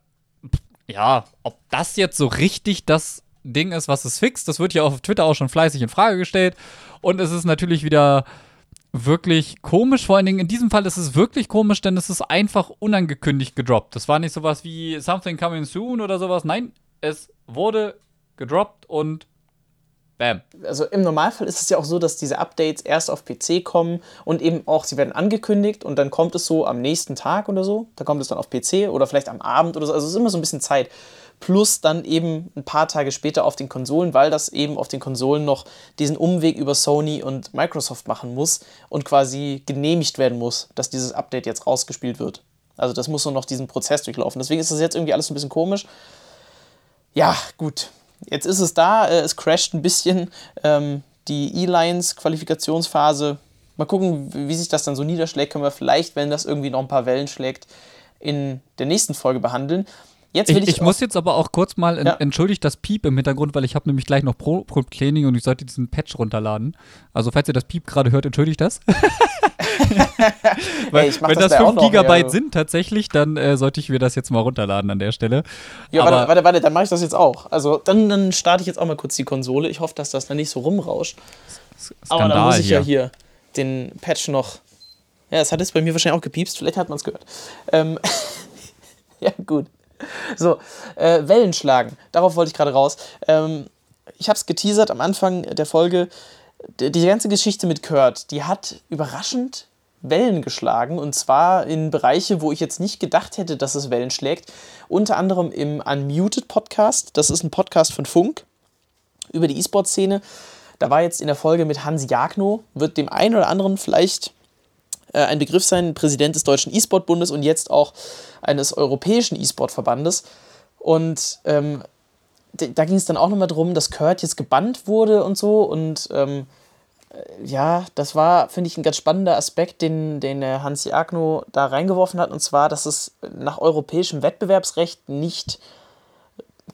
ja, ob das jetzt so richtig das Ding ist, was es fixt, das wird ja auf Twitter auch schon fleißig in Frage gestellt. Und es ist natürlich wieder wirklich komisch. Vor allen Dingen in diesem Fall ist es wirklich komisch, denn es ist einfach unangekündigt gedroppt. Das war nicht sowas wie Something Coming Soon oder sowas. Nein, es wurde gedroppt und bam. Also im Normalfall ist es ja auch so, dass diese Updates erst auf PC kommen und eben auch, sie werden angekündigt und dann kommt es so am nächsten Tag oder so. Da kommt es dann auf PC oder vielleicht am Abend oder so. Also es ist immer so ein bisschen Zeit. plus dann eben ein paar Tage später auf den Konsolen, weil das eben auf den Konsolen noch diesen Umweg über Sony und Microsoft machen muss und quasi genehmigt werden muss, dass dieses Update jetzt rausgespielt wird. Also das muss noch diesen Prozess durchlaufen. Deswegen ist das jetzt irgendwie alles ein bisschen komisch. Ja, gut. Jetzt ist es da, äh, es crasht ein bisschen. Ähm, die E-Lines-Qualifikationsphase. Mal gucken, wie sich das dann so niederschlägt. Können wir vielleicht, wenn das irgendwie noch ein paar Wellen schlägt, in der nächsten Folge behandeln. Jetzt will ich, ich, ich muss jetzt aber auch kurz mal, ja. entschuldigt das Piep im Hintergrund, weil ich habe nämlich gleich noch Pro, Pro Cleaning und ich sollte diesen Patch runterladen. Also falls ihr das Piep gerade hört, entschuldigt das. <laughs> weil, Ey, wenn das, das 5 Gigabyte sind tatsächlich, dann äh, sollte ich mir das jetzt mal runterladen an der Stelle. Ja, aber, warte, warte, warte, dann mache ich das jetzt auch. Also dann, dann starte ich jetzt auch mal kurz die Konsole. Ich hoffe, dass das dann nicht so rumrauscht. Skandal aber dann muss ich hier. ja hier den Patch noch. Ja, es hat jetzt bei mir wahrscheinlich auch gepiepst, vielleicht hat man es gehört. Ähm <laughs> ja, gut. <laughs> So, äh, Wellen schlagen. Darauf wollte ich gerade raus. Ähm, ich habe es geteasert am Anfang der Folge. Die, ganze Geschichte mit Kurt, die hat überraschend Wellen geschlagen und zwar in Bereiche, wo ich jetzt nicht gedacht hätte, dass es Wellen schlägt. Unter anderem im Unmuted Podcast. Das ist ein Podcast von Funk über die E-Sport-Szene. Da war jetzt in der Folge mit Hans Jagno, wird dem einen oder anderen vielleicht äh, ein Begriff sein, Präsident des Deutschen E-Sport-Bundes und jetzt auch eines europäischen E-Sport-Verbandes. Und ähm, da ging es dann auch nochmal darum, dass Kurt jetzt gebannt wurde und so. Und ähm, äh, ja, das war, finde ich, ein ganz spannender Aspekt, den, den Hans Jagno da reingeworfen hat. Und zwar, dass es nach europäischem Wettbewerbsrecht nicht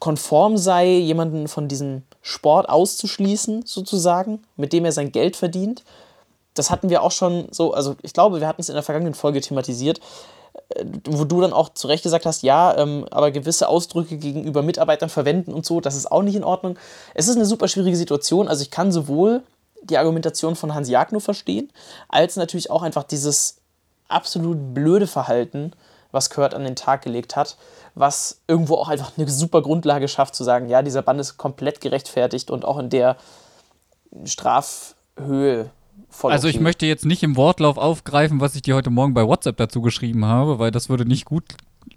konform sei, jemanden von diesem Sport auszuschließen, sozusagen, mit dem er sein Geld verdient das hatten wir auch schon so, also ich glaube, wir hatten es in der vergangenen Folge thematisiert, äh, wo du dann auch zu Recht gesagt hast, ja, ähm, aber gewisse Ausdrücke gegenüber Mitarbeitern verwenden und so, das ist auch nicht in Ordnung. Es ist eine super schwierige Situation, also ich kann sowohl die Argumentation von Hans Jagno verstehen, als natürlich auch einfach dieses absolut blöde Verhalten, was Kurt an den Tag gelegt hat, was irgendwo auch einfach eine super Grundlage schafft, zu sagen, ja, dieser Bann ist komplett gerechtfertigt und auch in der Strafhöhe voll. Also okay. ich möchte jetzt nicht im Wortlauf aufgreifen, was ich dir heute Morgen bei WhatsApp dazu geschrieben habe, weil das würde nicht gut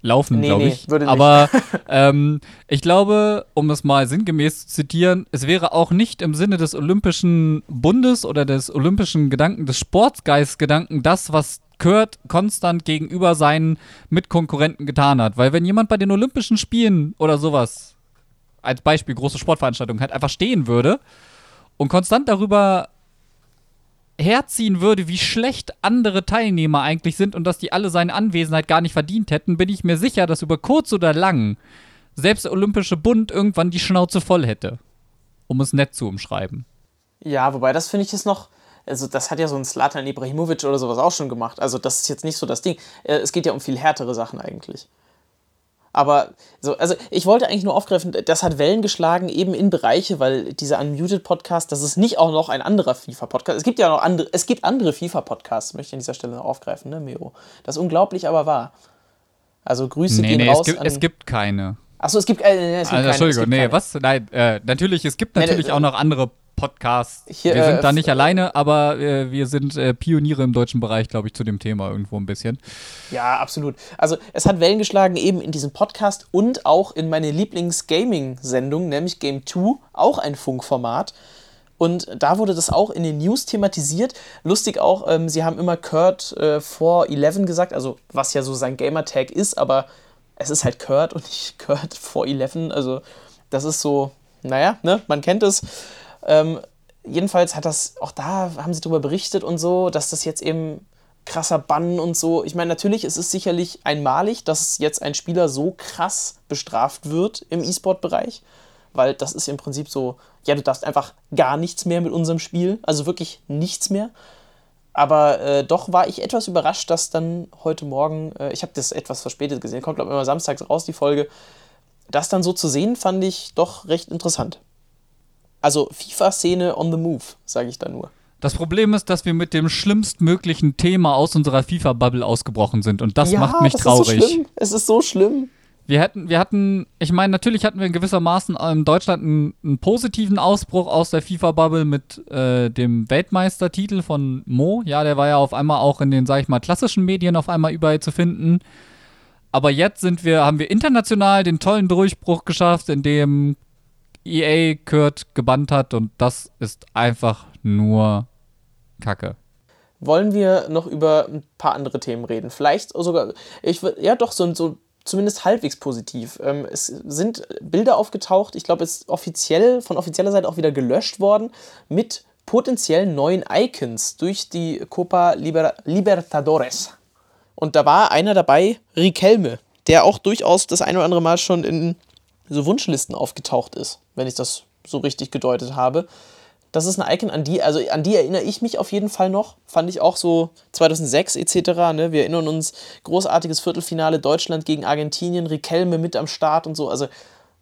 laufen, nee, glaube ich. Nee. Aber <laughs> ähm, ich glaube, um es mal sinngemäß zu zitieren, es wäre auch nicht im Sinne des Olympischen Bundes oder des olympischen Gedanken, des Sportsgeistgedanken, das, was Kurt konstant gegenüber seinen Mitkonkurrenten getan hat. Weil wenn jemand bei den Olympischen Spielen oder sowas, als Beispiel große Sportveranstaltungen, halt einfach stehen würde und konstant darüber herziehen würde, wie schlecht andere Teilnehmer eigentlich sind und dass die alle seine Anwesenheit gar nicht verdient hätten, bin ich mir sicher, dass über kurz oder lang selbst der Olympische Bund irgendwann die Schnauze voll hätte. Um es nett zu umschreiben. Ja, wobei das finde ich ist noch. Also, das hat ja so ein Slatan Ibrahimovic oder sowas auch schon gemacht. Also, das ist jetzt nicht so das Ding. Äh, es geht ja um viel härtere Sachen eigentlich. Aber so, also ich wollte eigentlich nur aufgreifen, das hat Wellen geschlagen, eben in Bereiche, weil dieser Unmuted-Podcast, das ist nicht auch noch ein anderer FIFA-Podcast. Es gibt ja noch andere, es gibt andere FIFA-Podcasts, möchte ich an dieser Stelle noch aufgreifen, ne, Miro? Das ist unglaublich, aber wahr. Also Grüße nee, gehen nee, raus. Es gibt, es gibt keine. Achso, es gibt, äh, es gibt also, Entschuldigung, nee, keine. was? Nein, äh, natürlich, es gibt natürlich nee, auch noch andere Podcast. Hier, wir sind äh, da nicht alleine, aber äh, wir sind äh, Pioniere im deutschen Bereich, glaube ich, zu dem Thema irgendwo ein bisschen. Ja, absolut. Also es hat Wellen geschlagen eben in diesem Podcast und auch in meine Lieblings-Gaming-Sendung, nämlich Game 2, auch ein Funkformat. Und da wurde das auch in den News thematisiert. Lustig auch, ähm, sie haben immer Kurt äh, 411 gesagt, also was ja so sein Gamertag ist, aber es ist halt Kurt und nicht <laughs> Kurt 411. Also das ist so, naja, ne, man kennt es. Ähm, jedenfalls hat das, auch da haben sie darüber berichtet und so, dass das jetzt eben krasser Bann und so. Ich meine, natürlich ist es sicherlich einmalig, dass jetzt ein Spieler so krass bestraft wird im E-Sport-Bereich, weil das ist im Prinzip so, ja, du darfst einfach gar nichts mehr mit unserem Spiel, also wirklich nichts mehr. Aber äh, doch war ich etwas überrascht, dass dann heute Morgen, äh, ich habe das etwas verspätet gesehen, kommt glaube ich immer samstags raus, die Folge, das dann so zu sehen, fand ich doch recht interessant. Also FIFA-Szene on the move, sage ich da nur. Das Problem ist, dass wir mit dem schlimmstmöglichen Thema aus unserer FIFA-Bubble ausgebrochen sind. Und das ja, macht mich das traurig. Ist so schlimm. Es ist so schlimm. Wir hätten, wir hatten, ich meine, natürlich hatten wir in gewissermaßen in Deutschland einen, einen positiven Ausbruch aus der FIFA-Bubble mit äh, dem Weltmeistertitel von Mo. Ja, der war ja auf einmal auch in den, sag ich mal, klassischen Medien auf einmal überall zu finden. aber jetzt sind wir, haben wir international den tollen Durchbruch geschafft, in dem EA Kurt gebannt hat und das ist einfach nur Kacke. Wollen wir noch über ein paar andere Themen reden? Vielleicht sogar, ich ja doch, so, so zumindest halbwegs positiv. Ähm, es sind Bilder aufgetaucht, ich glaube, es ist offiziell, von offizieller Seite auch wieder gelöscht worden, mit potenziellen neuen Icons durch die Copa Liber Libertadores. Und da war einer dabei, Riquelme, der auch durchaus das ein oder andere Mal schon in so Wunschlisten aufgetaucht ist, wenn ich das so richtig gedeutet habe. Das ist eine Icon, an die, also an die erinnere ich mich auf jeden Fall noch. Fand ich auch so 2006 etc. Ne? Wir erinnern uns, großartiges Viertelfinale Deutschland gegen Argentinien, Riquelme mit am Start und so. Also,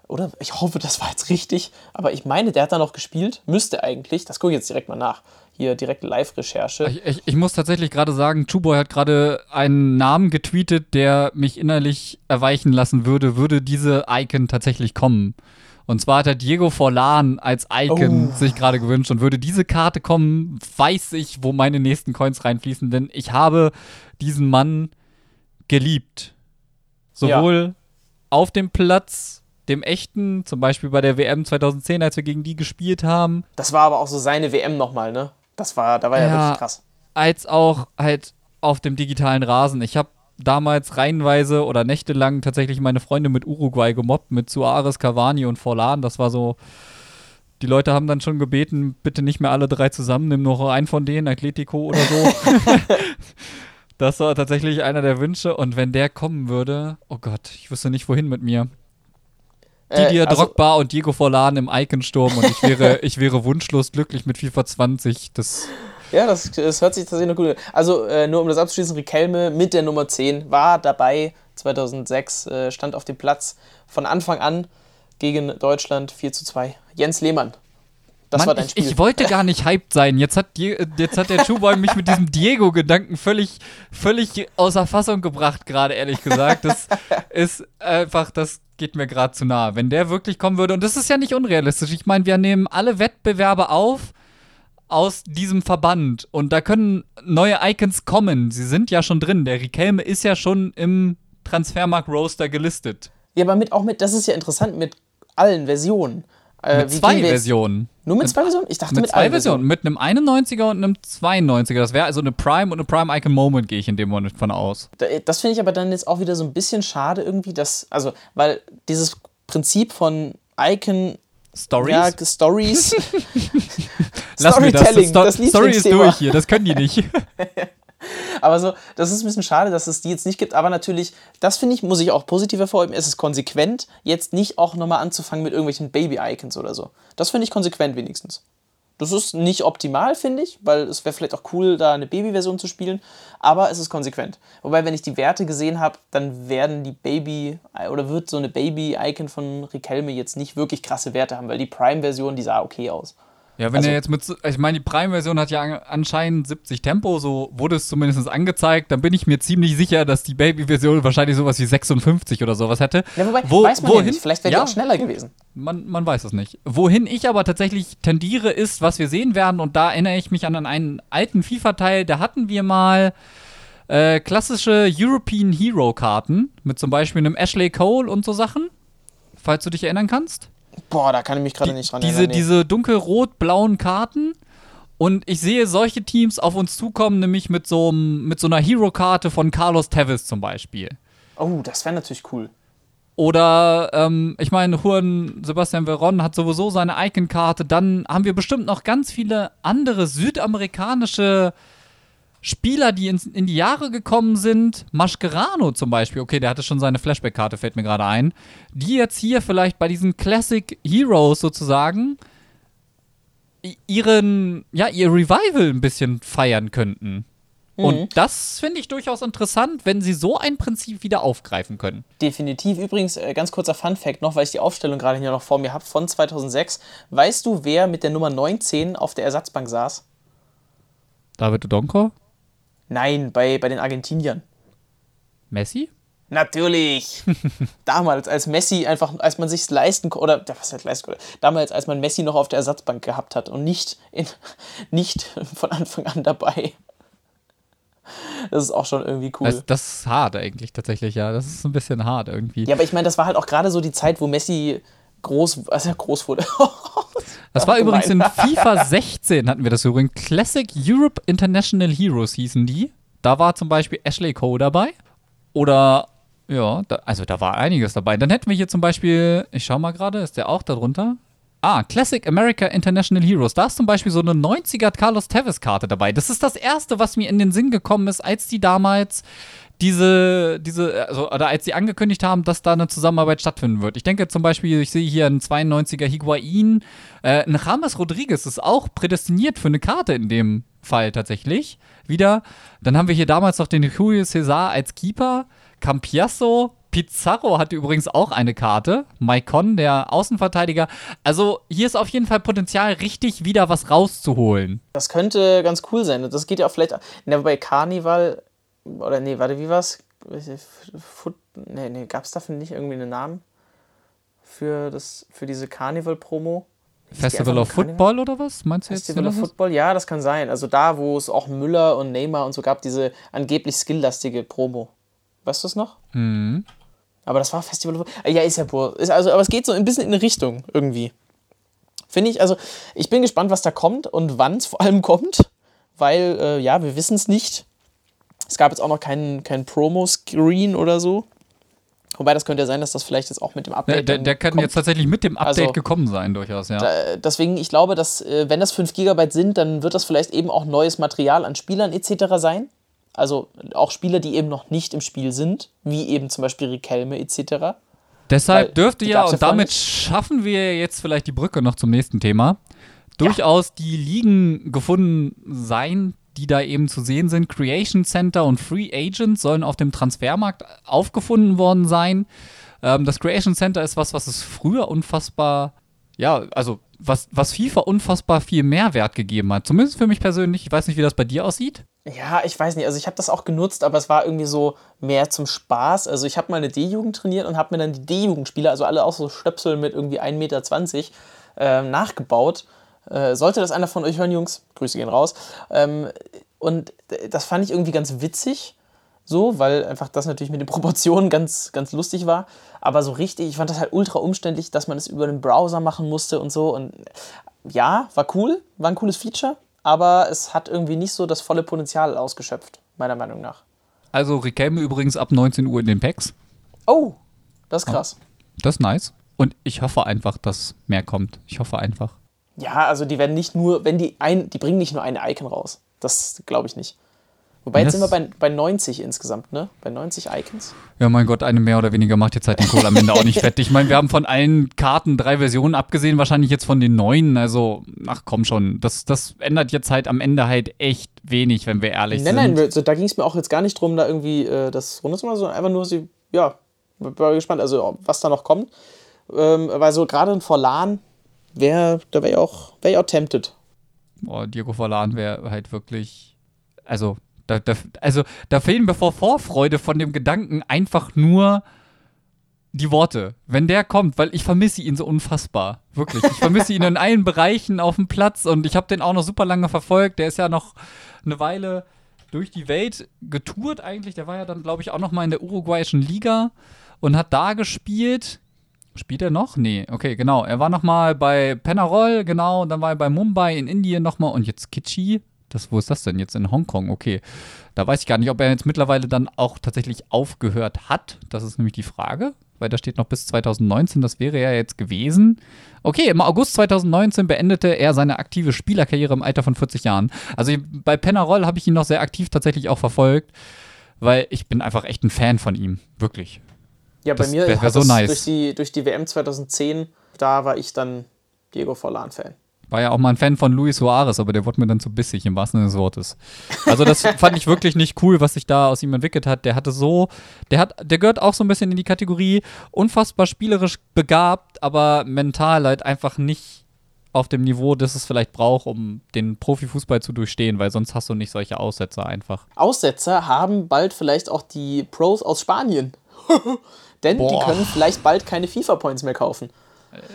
oder ich hoffe, das war jetzt richtig. Aber ich meine, der hat da noch gespielt. Müsste eigentlich. Das gucke ich jetzt direkt mal nach. Hier direkte Live-Recherche. Ich, ich, ich muss tatsächlich gerade sagen, Chuboy hat gerade einen Namen getweetet, der mich innerlich erweichen lassen würde, würde diese Icon tatsächlich kommen. Und zwar hat er Diego Forlan als Icon Oh. sich gerade gewünscht und würde diese Karte kommen, weiß ich, wo meine nächsten Coins reinfließen, denn ich habe diesen Mann geliebt. Sowohl auf dem Platz, dem echten, zum Beispiel bei der WM 2010, als wir gegen die gespielt haben, Das war aber auch so seine WM nochmal, ne? Das war, da war ja, Ja. wirklich krass. als auch halt auf dem digitalen Rasen. Ich habe damals reihenweise oder nächtelang tatsächlich meine Freunde mit Uruguay gemobbt, mit Suarez, Cavani und Forlan. Das war so. Die Leute haben dann schon gebeten, bitte nicht mehr alle drei zusammen, nimm noch einen von denen, Atletico oder so. <laughs> das war tatsächlich einer der Wünsche. Und wenn der kommen würde, oh Gott, ich wüsste nicht, wohin mit mir. Didier Äh, also- Drogba und Diego Forlan im Iconsturm und ich wäre, ich wäre wunschlos glücklich mit FIFA 20. Das Ja, das, das hört sich tatsächlich noch gut an. Also, äh, nur um das abzuschließen, Riquelme mit der Nummer 10 war dabei 2006, äh, stand auf dem Platz von Anfang an gegen Deutschland 4 zu 2. Jens Lehmann. Das Mann, war dein ich, Spiel. ich wollte gar nicht hyped sein. Jetzt hat, jetzt hat der Schuhboy mich mit diesem Diego-Gedanken völlig, völlig außer Fassung gebracht, gerade ehrlich gesagt. Das ist einfach, das geht mir gerade zu nah. Wenn der wirklich kommen würde, und das ist ja nicht unrealistisch. Ich meine, wir nehmen alle Wettbewerbe auf aus diesem Verband und da können neue Icons kommen. Sie sind ja schon drin. Der Riquelme ist ja schon im Transfermarkt-Roster gelistet. ja, aber mit, auch mit, das ist ja interessant, mit allen Versionen. Äh, Mit zwei Versionen. Nur mit zwei Versionen? Ich dachte Mit, mit, zwei Versionen. Mit einem 91er und einem 92er. Das wäre also eine Prime und eine Prime Icon Moment, gehe ich in dem Moment von aus. Da- Das finde ich aber dann jetzt auch wieder so ein bisschen schade irgendwie, dass, also, weil dieses Prinzip von Icon, Stories? ja, Stories, <laughs> Lass mir das. Storytelling, Sto das Story ist durch hier, das können die nicht. <laughs> <laughs> Aber so, das ist ein bisschen schade, dass es die jetzt nicht gibt. Aber natürlich, das finde ich, muss ich auch positiv hervorheben. Es ist konsequent, jetzt nicht auch nochmal anzufangen mit irgendwelchen Baby-Icons oder so. Das finde ich konsequent wenigstens. Das ist nicht optimal, finde ich, weil es wäre vielleicht auch cool, da eine Baby-Version zu spielen. Aber es ist konsequent. Wobei, wenn ich die Werte gesehen habe, dann werden die Baby- oder wird so eine Baby-Icon von Riquelme jetzt nicht wirklich krasse Werte haben, weil die Prime-Version, die sah okay aus. Ja, wenn Also- er jetzt mit, ich meine, die Prime-Version hat ja an- anscheinend 70 Tempo, so wurde es zumindest angezeigt. Dann bin ich mir ziemlich sicher, dass die Baby-Version wahrscheinlich sowas wie 56 oder sowas hätte. Ja, wobei, Wo- weiß man wohin? ja nicht. Vielleicht wäre Ja, die auch schneller gewesen. Man, man weiß es nicht. Wohin ich aber tatsächlich tendiere, ist, was wir sehen werden, und da erinnere ich mich an einen alten FIFA-Teil, da hatten wir mal äh, klassische European Hero-Karten mit zum Beispiel einem Ashley Cole und so Sachen, falls du dich erinnern kannst. Boah, da kann ich mich gerade nicht dran Diese, erinnern. nee. diese dunkelrot-blauen Karten. Und ich sehe solche Teams auf uns zukommen, nämlich mit so, mit so einer Hero-Karte von Carlos Tevez zum Beispiel. Oh, das wäre natürlich cool. Oder, ähm, ich meine, Juan Sebastian Veron hat sowieso seine Icon-Karte. Dann haben wir bestimmt noch ganz viele andere südamerikanische Spieler, die in, in die Jahre gekommen sind. Mascherano zum Beispiel. Okay, der hatte schon seine Flashback-Karte, fällt mir gerade ein. Die jetzt hier vielleicht bei diesen Classic Heroes sozusagen ihren, ja, ihr Revival ein bisschen feiern könnten. Und das finde ich durchaus interessant, wenn sie so ein Prinzip wieder aufgreifen können. Definitiv. Übrigens, äh, ganz kurzer Fun-Fact noch, weil ich die Aufstellung gerade hier noch vor mir habe von 2006. Weißt du, wer mit der Nummer 19 auf der Ersatzbank saß? David Odonko? Nein, bei, bei den Argentiniern. Messi? Natürlich. <laughs> damals, als Messi einfach, als man sich leisten konnte, oder was heißt leisten konnte, damals, als man Messi noch auf der Ersatzbank gehabt hat und nicht, in, <laughs> nicht von Anfang an dabei. Das ist auch schon irgendwie cool. Das, das ist hart eigentlich tatsächlich, ja. Das ist ein bisschen hart irgendwie. ja, aber ich meine, das war halt auch gerade so die Zeit, wo Messi groß, also groß wurde. <laughs> Das war übrigens in. FIFA <laughs> 16 hatten wir das übrigens. Classic Europe International Heroes hießen die. Da war zum Beispiel Ashley Cole dabei. Oder, ja, da, also da war einiges dabei. Dann hätten wir hier zum Beispiel, ich schau mal gerade, ist der auch darunter? Ah, Classic America International Heroes. Da ist zum Beispiel so eine 90er Carlos Tevez-Karte dabei. Das ist das erste, was mir in den Sinn gekommen ist, als die damals diese, diese, also, oder als sie angekündigt haben, dass da eine Zusammenarbeit stattfinden wird. Ich denke zum Beispiel, ich sehe hier einen 92er Higuain, äh, ein James Rodriguez ist auch prädestiniert für eine Karte in dem Fall tatsächlich. Wieder. Dann haben wir hier damals noch den Julio Cesar als Keeper, Campiasso, Pizarro hatte übrigens auch eine Karte. Maicon, der Außenverteidiger. Also hier ist auf jeden Fall Potenzial, richtig wieder was rauszuholen. Das könnte ganz cool sein. Das geht ja auch vielleicht. Ne, bei Carnival. Oder nee, warte, wie war's? Foot, nee, nee, gab es dafür nicht irgendwie einen Namen? Für, das, für diese Carnival-Promo? Hieß die Festival of Carnival? Football oder was? Meinst du jetzt? Festival of? Football, ja, das kann sein. Also da, wo es auch Müller und Neymar und so gab, diese angeblich skilllastige Promo. Weißt du es noch? Mhm. Aber das war Festival of Football. Ja, ist ja pur. Ist also, aber es geht so ein bisschen in eine Richtung irgendwie. Finde ich, also ich bin gespannt, was da kommt und wann es vor allem kommt, weil, äh, ja, wir wissen es nicht. Es gab jetzt auch noch keinen keinen Promo-Screen oder so. Wobei das könnte ja sein, dass das vielleicht jetzt auch mit dem Der, Update. der, dann der kann kommt. jetzt tatsächlich mit dem Update Also- gekommen sein, durchaus, ja. Äh, Deswegen, ich glaube, dass, äh, wenn das 5 GB sind, dann wird das vielleicht eben auch neues Material an Spielern etc. sein. Also auch Spieler, die eben noch nicht im Spiel sind, wie eben zum Beispiel Riquelme etc. Deshalb Weil dürfte ja, ja und damit nicht. schaffen wir jetzt vielleicht die Brücke noch zum nächsten Thema, durchaus die Ligen gefunden sein, die da eben zu sehen sind. Creation Center und Free Agent sollen auf dem Transfermarkt aufgefunden worden sein. Ähm, das Creation Center ist was, was es früher unfassbar, ja, also was, was FIFA unfassbar viel Mehrwert gegeben hat. Zumindest für mich persönlich. Ich weiß nicht, wie das bei dir aussieht. Ja, ich weiß nicht. Also ich habe das auch genutzt, aber es war irgendwie so mehr zum Spaß. Also ich habe mal eine D-Jugend trainiert und habe mir dann die D-Jugendspieler, also alle auch so Stöpsel mit irgendwie 1,20 Meter, ähm, nachgebaut. Äh, sollte das einer von euch hören, Jungs, Grüße gehen raus. Ähm, und das fand ich irgendwie ganz witzig, so, weil einfach das natürlich mit den <laughs> Proportionen ganz, ganz lustig war. Aber so richtig, ich fand das halt ultra umständlich, dass man es über den Browser machen musste und so. Und ja, war cool, war ein cooles Feature, aber es hat irgendwie nicht so das volle Potenzial ausgeschöpft, meiner Meinung nach. Also Riquelme übrigens ab 19 Uhr in den Packs. Oh, das ist krass. Das ist nice. Und ich hoffe einfach, dass mehr kommt. Ich hoffe einfach. Ja, also die werden nicht nur, wenn die ein, die bringen nicht nur eine Icon raus. Das glaube ich nicht. Wobei jetzt sind wir bei, bei 90 insgesamt, ne? Bei 90 Icons. Ja, mein Gott, eine mehr oder weniger macht jetzt halt den Kohl am Ende auch nicht <laughs> fett. Ich meine, wir haben von allen Karten drei Versionen abgesehen, wahrscheinlich jetzt von den neuen. Also, ach komm schon, das, das ändert jetzt halt am Ende halt echt wenig, wenn wir ehrlich Nein, sind. nein, also da ging es mir auch jetzt gar nicht drum, da irgendwie äh, das runterzumachen, sondern einfach nur, sie, ja, war gespannt, also was da noch kommt. Ähm, weil so gerade ein Forlan wäre, da wäre ich auch, wäre ich auch tempted. Boah, Diego Forlan wäre halt wirklich. Also da, da, also, da fehlen mir vor Vorfreude von dem Gedanken einfach nur die Worte. Wenn der kommt, weil ich vermisse ihn so unfassbar. Wirklich. Ich vermisse ihn in <laughs> allen Bereichen auf dem Platz und ich habe den auch noch super lange verfolgt. Der ist ja noch eine Weile durch die Welt getourt eigentlich. Der war ja dann, glaube ich, auch noch mal in der uruguayischen Liga und hat da gespielt. Spielt er noch? Nee, okay, genau. Er war noch mal bei Penarol, genau. Dann war er bei Mumbai in Indien noch mal und jetzt Kichi. Das, wo ist das denn jetzt? In Hongkong, okay. Da weiß ich gar nicht, ob er jetzt mittlerweile dann auch tatsächlich aufgehört hat. Das ist nämlich die Frage, weil da steht noch bis 2019. Das wäre ja jetzt gewesen. Okay, im August 2019 beendete er seine aktive Spielerkarriere im Alter von 40 Jahren. Also bei Penarol habe ich ihn noch sehr aktiv tatsächlich auch verfolgt, weil ich bin einfach echt ein Fan von ihm. Wirklich. Ja, bei Das mir wär- wär so nice. durch, die, durch die WM 2010, da war ich dann Diego Forlan-Fan. War ja auch mal ein Fan von Luis Suarez, aber der wurde mir dann zu bissig im wahrsten Sinne des Wortes. Also das <laughs> fand ich wirklich nicht cool, was sich da aus ihm entwickelt hat. Der hatte so, der hat, der gehört auch so ein bisschen in die Kategorie unfassbar spielerisch begabt, aber mental halt einfach nicht auf dem Niveau, das es vielleicht braucht, um den Profifußball zu durchstehen, weil sonst hast du nicht solche Aussetzer einfach. Aussetzer haben bald vielleicht auch die Pros aus Spanien. <laughs> Denn die Boah. können vielleicht bald keine FIFA-Points mehr kaufen.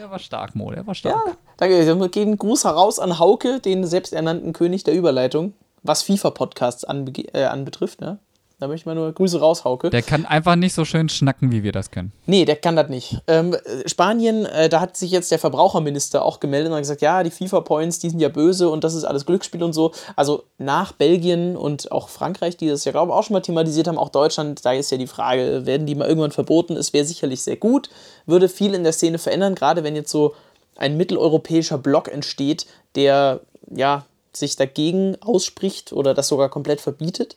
Er war stark, Mo, er war stark. Ja, danke. Wir gehen einen Gruß heraus an Hauke, den selbsternannten König der Überleitung. was FIFA-Podcasts anbe äh, anbetrifft, ne? Da möchte ich mal nur Grüße raus, Hauke. Der kann einfach nicht so schön schnacken, wie wir das können. Nee, der kann das nicht. Ähm, Spanien, äh, da hat sich jetzt der Verbraucherminister auch gemeldet und hat gesagt, ja, die FIFA-Points, die sind ja böse und das ist alles Glücksspiel und so. Also nach Belgien und auch Frankreich, die das ja, glaube ich, auch schon mal thematisiert haben, auch Deutschland, da ist ja die Frage, werden die mal irgendwann verboten? Es wäre sicherlich sehr gut, würde viel in der Szene verändern, gerade wenn jetzt so ein mitteleuropäischer Block entsteht, der ja sich dagegen ausspricht oder das sogar komplett verbietet.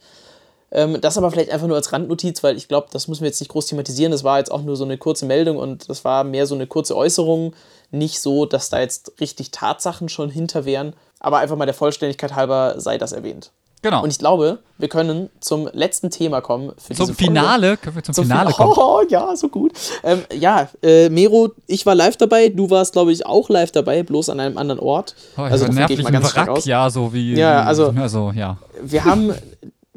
Ähm, das aber vielleicht einfach nur als Randnotiz, weil ich glaube, das müssen wir jetzt nicht groß thematisieren. Das war jetzt auch nur so eine kurze Meldung und das war mehr so eine kurze Äußerung. Nicht so, dass da jetzt richtig Tatsachen schon hinter wären. Aber einfach mal der Vollständigkeit halber sei das erwähnt. Genau. Und ich glaube, wir können zum letzten Thema kommen. Für zum Finale? Folge. Können wir zum, Zum Finale Fin- kommen? Oh, ja, so gut. Ähm, ja, äh, Mero, ich war live dabei. Du warst, glaube ich, auch live dabei, bloß an einem anderen Ort. Oh, also gehe ich mal ganz Wrack, ja, so wie. Ja, also- Also, ja. Wir haben,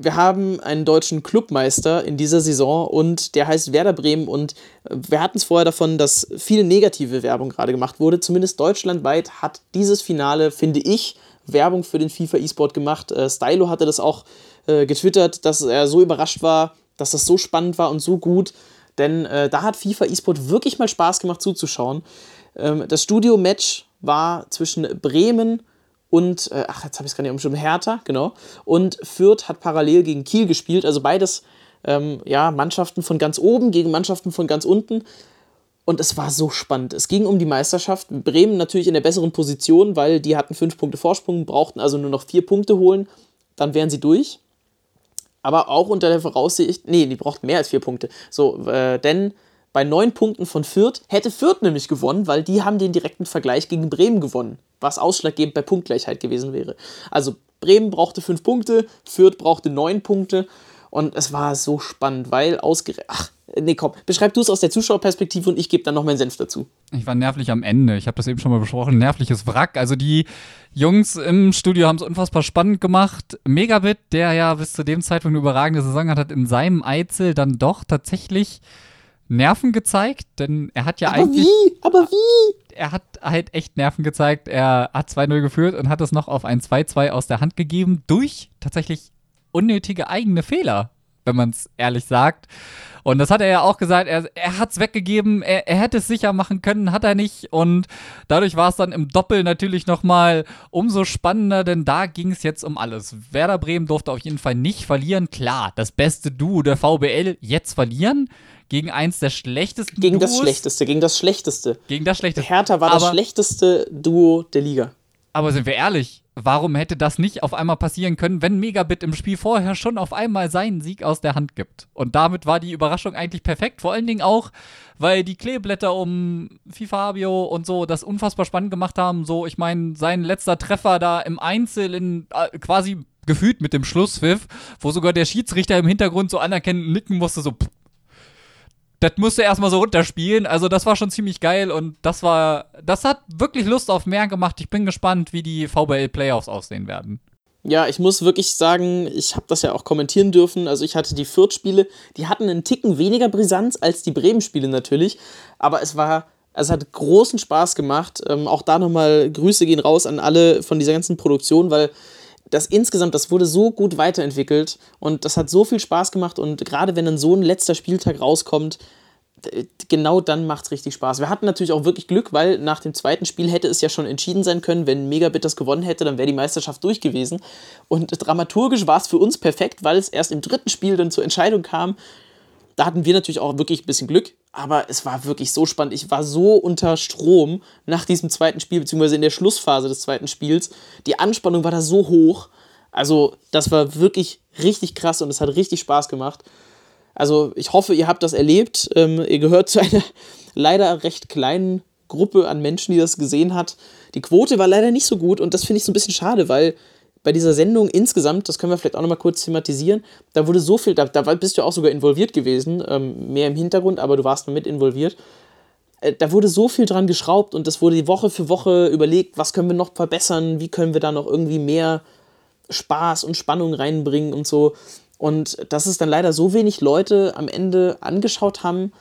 wir haben einen deutschen Clubmeister in dieser Saison und der heißt Werder Bremen und wir hatten es vorher davon, dass viel negative Werbung gerade gemacht wurde. Zumindest deutschlandweit hat dieses Finale, finde ich, Werbung für den FIFA E-Sport gemacht. Äh, Stylo hatte das auch äh, getwittert, dass er so überrascht war, dass das so spannend war und so gut. Denn äh, da hat FIFA E-Sport wirklich mal Spaß gemacht zuzuschauen. Ähm, das Studio-Match war zwischen Bremen und, äh, ach, jetzt habe ich es gar nicht umschrieben, Hertha, genau. Und Fürth hat parallel gegen Kiel gespielt. Also beides, ähm, ja, Mannschaften von ganz oben gegen Mannschaften von ganz unten. Und es war so spannend. Es ging um die Meisterschaft. Bremen natürlich in der besseren Position, weil die hatten fünf Punkte Vorsprung, brauchten also nur noch vier Punkte holen. Dann wären sie durch. Aber auch unter der Voraussicht, nee, die brauchten mehr als vier Punkte. So, äh, denn bei neun Punkten von Fürth hätte Fürth nämlich gewonnen, weil die haben den direkten Vergleich gegen Bremen gewonnen, was ausschlaggebend bei Punktgleichheit gewesen wäre. Also Bremen brauchte fünf Punkte, Fürth brauchte neun Punkte und es war so spannend, weil ausgerechnet. Ach, nee, komm, beschreib du es aus der Zuschauerperspektive und ich gebe dann noch meinen Senf dazu. Ich war nervlich am Ende. Ich habe das eben schon mal besprochen. Nervliches Wrack. Also die Jungs im Studio haben es unfassbar spannend gemacht. Megabit, der ja bis zu dem Zeitpunkt eine überragende Saison hat, hat in seinem Eizel dann doch tatsächlich Nerven gezeigt, denn er hat ja Aber eigentlich. wie? Aber wie? er hat halt echt Nerven gezeigt. Er hat 2-0 geführt und hat es noch auf ein 2-2 aus der Hand gegeben durch tatsächlich unnötige eigene Fehler, wenn man es ehrlich sagt. Und das hat er ja auch gesagt, er, er hat es weggegeben, er, er hätte es sicher machen können, hat er nicht. Und dadurch war es dann im Doppel natürlich nochmal umso spannender, denn da ging es jetzt um alles. Werder Bremen durfte auf jeden Fall nicht verlieren. Klar, das beste Duo der VBL jetzt verlieren gegen eins der schlechtesten Gegen das Duos. Schlechteste, gegen das Schlechteste. Gegen das schlechteste. Hertha war das Aber- schlechteste Duo der Liga. Aber sind wir ehrlich, warum hätte das nicht auf einmal passieren können, wenn Megabit im Spiel vorher schon auf einmal seinen Sieg aus der Hand gibt? Und damit war die Überraschung eigentlich perfekt. Vor allen Dingen auch, weil die Kleeblätter um Fifabio und so das unfassbar spannend gemacht haben. So, ich meine, sein letzter Treffer da im Einzel in äh, quasi gefühlt mit dem Schlusspfiff, wo sogar der Schiedsrichter im Hintergrund so anerkennend nicken musste, so, pff, das musste erstmal so runterspielen. Also, das war schon ziemlich geil und das war, das hat wirklich Lust auf mehr gemacht. Ich bin gespannt, wie die VBL Playoffs aussehen werden. Ja, ich muss wirklich sagen, ich habe das ja auch kommentieren dürfen. Also ich hatte die Fürth-Spiele, die hatten einen Ticken weniger Brisanz als die Bremen-Spiele natürlich. Aber es war, es hat großen Spaß gemacht. Ähm, auch da nochmal Grüße gehen raus an alle von dieser ganzen Produktion, weil das insgesamt, das wurde so gut weiterentwickelt und das hat so viel Spaß gemacht. Und gerade wenn dann so ein letzter Spieltag rauskommt, genau dann macht es richtig Spaß. Wir hatten natürlich auch wirklich Glück, weil nach dem zweiten Spiel hätte es ja schon entschieden sein können, wenn Megabit das gewonnen hätte, dann wäre die Meisterschaft durch gewesen. Und dramaturgisch war es für uns perfekt, weil es erst im dritten Spiel dann zur Entscheidung kam. Da hatten wir natürlich auch wirklich ein bisschen Glück, aber es war wirklich so spannend. Ich war so unter Strom nach diesem zweiten Spiel, beziehungsweise in der Schlussphase des zweiten Spiels. Die Anspannung war da so hoch. Also, das war wirklich richtig krass und es hat richtig Spaß gemacht. Also ich hoffe, ihr habt das erlebt. Ähm, ihr gehört zu einer <laughs> leider recht kleinen Gruppe an Menschen, die das gesehen hat. Die Quote war leider nicht so gut und das finde ich so ein bisschen schade, weil bei dieser Sendung insgesamt, das können wir vielleicht auch nochmal kurz thematisieren, da wurde so viel, da, da bist du auch sogar involviert gewesen, ähm, mehr im Hintergrund, aber du warst mit involviert. Äh, Da wurde so viel dran geschraubt und das wurde Woche für Woche überlegt, was können wir noch verbessern, wie können wir da noch irgendwie mehr Spaß und Spannung reinbringen und so. Und dass es dann leider so wenig Leute am Ende angeschaut haben,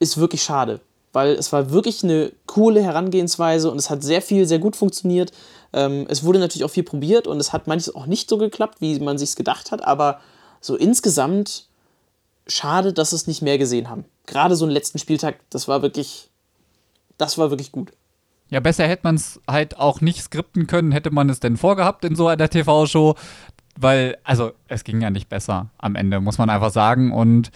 ist wirklich schade. weil es war wirklich eine coole Herangehensweise und es hat sehr viel, sehr gut funktioniert. Ähm, es wurde natürlich auch viel probiert und es hat manches auch nicht so geklappt, wie man sich gedacht hat, aber so insgesamt schade, dass es nicht mehr gesehen haben. Gerade so einen letzten Spieltag, das war wirklich, das war wirklich gut. Ja, besser hätte man es halt auch nicht skripten können, hätte man es denn vorgehabt in so einer TV-Show. Weil, also, es ging ja nicht besser am Ende, muss man einfach sagen. Und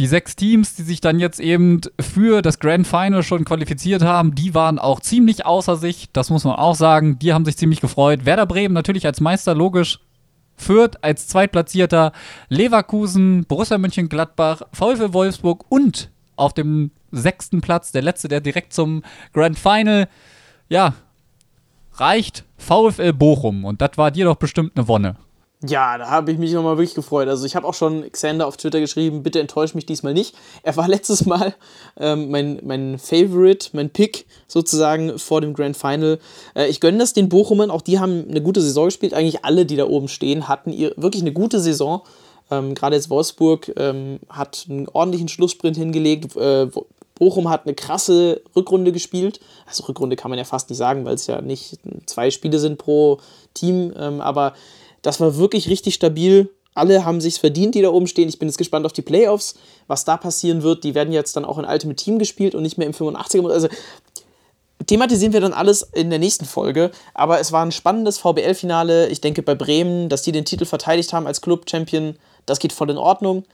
die sechs Teams, die sich dann jetzt eben für das Grand Final schon qualifiziert haben, die waren auch ziemlich außer sich. Das muss man auch sagen. Die haben sich ziemlich gefreut. Werder Bremen natürlich als Meister, logisch. Fürth als Zweitplatzierter, Leverkusen, Borussia Mönchengladbach, VfL Wolfsburg und auf dem sechsten Platz, der letzte, der direkt zum Grand Final, ja, reicht VfL Bochum. Und das war dir doch bestimmt eine Wonne. Ja, da habe ich mich nochmal wirklich gefreut. Also ich habe auch schon Xander auf Twitter geschrieben, bitte enttäusch mich diesmal nicht. Er war <laughs> letztes Mal ähm, mein, mein Favorite, mein Pick sozusagen vor dem Grand Final. Äh, ich gönne das den Bochumern, auch die haben eine gute Saison gespielt. Eigentlich alle, die da oben stehen, hatten ihr, wirklich eine gute Saison. Ähm, Gerade jetzt Wolfsburg ähm, hat einen ordentlichen Schlusssprint hingelegt. Äh, Bochum hat eine krasse Rückrunde gespielt. Also Rückrunde kann man ja fast nicht sagen, weil es ja nicht zwei Spiele sind pro Team. Ähm, aber das war wirklich richtig stabil. Alle haben sich verdient, die da oben stehen. Ich bin jetzt gespannt auf die Playoffs, was da passieren wird. Die werden jetzt dann auch in Ultimate Team gespielt und nicht mehr im 85er. Also thematisieren wir dann alles in der nächsten Folge. Aber es war ein spannendes VBL-Finale. Ich denke bei Bremen, dass die den Titel verteidigt haben als Club-Champion, das geht voll in Ordnung.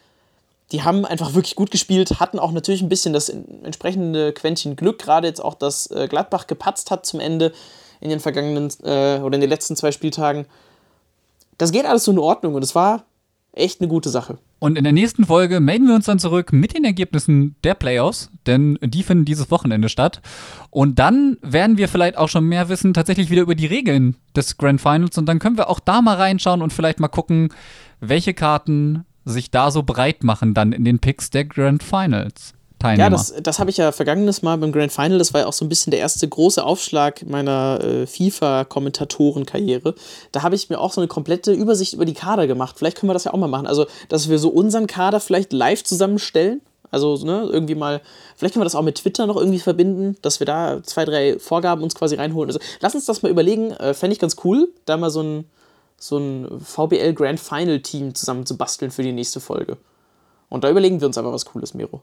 Die haben einfach wirklich gut gespielt, hatten auch natürlich ein bisschen das entsprechende Quäntchen Glück, gerade jetzt auch, dass äh, Gladbach gepatzt hat zum Ende in den vergangenen äh, oder in den letzten zwei Spieltagen das geht alles so in Ordnung und es war echt eine gute Sache. Und in der nächsten Folge melden wir uns dann zurück mit den Ergebnissen der Playoffs, denn die finden dieses Wochenende statt. Und dann werden wir vielleicht auch schon mehr wissen, tatsächlich wieder über die Regeln des Grand Finals. Und dann können wir auch da mal reinschauen und vielleicht mal gucken, welche Karten sich da so breit machen dann in den Picks der Grand Finals. Teilnehmer. Ja, das, das habe ich ja vergangenes Mal beim Grand Final, das war ja auch so ein bisschen der erste große Aufschlag meiner äh, FIFA-Kommentatorenkarriere. Da habe ich mir auch so eine komplette Übersicht über die Kader gemacht. Vielleicht können wir das ja auch mal machen. Also, dass wir so unseren Kader vielleicht live zusammenstellen. Also, ne, irgendwie mal, vielleicht können wir das auch mit Twitter noch irgendwie verbinden, dass wir da zwei, drei Vorgaben uns quasi reinholen. Also, lass uns das mal überlegen. Äh, Fände ich ganz cool, da mal so ein, so ein VBL Grand Final Team zusammen zu basteln für die nächste Folge. Und da überlegen wir uns einfach was Cooles, Miro.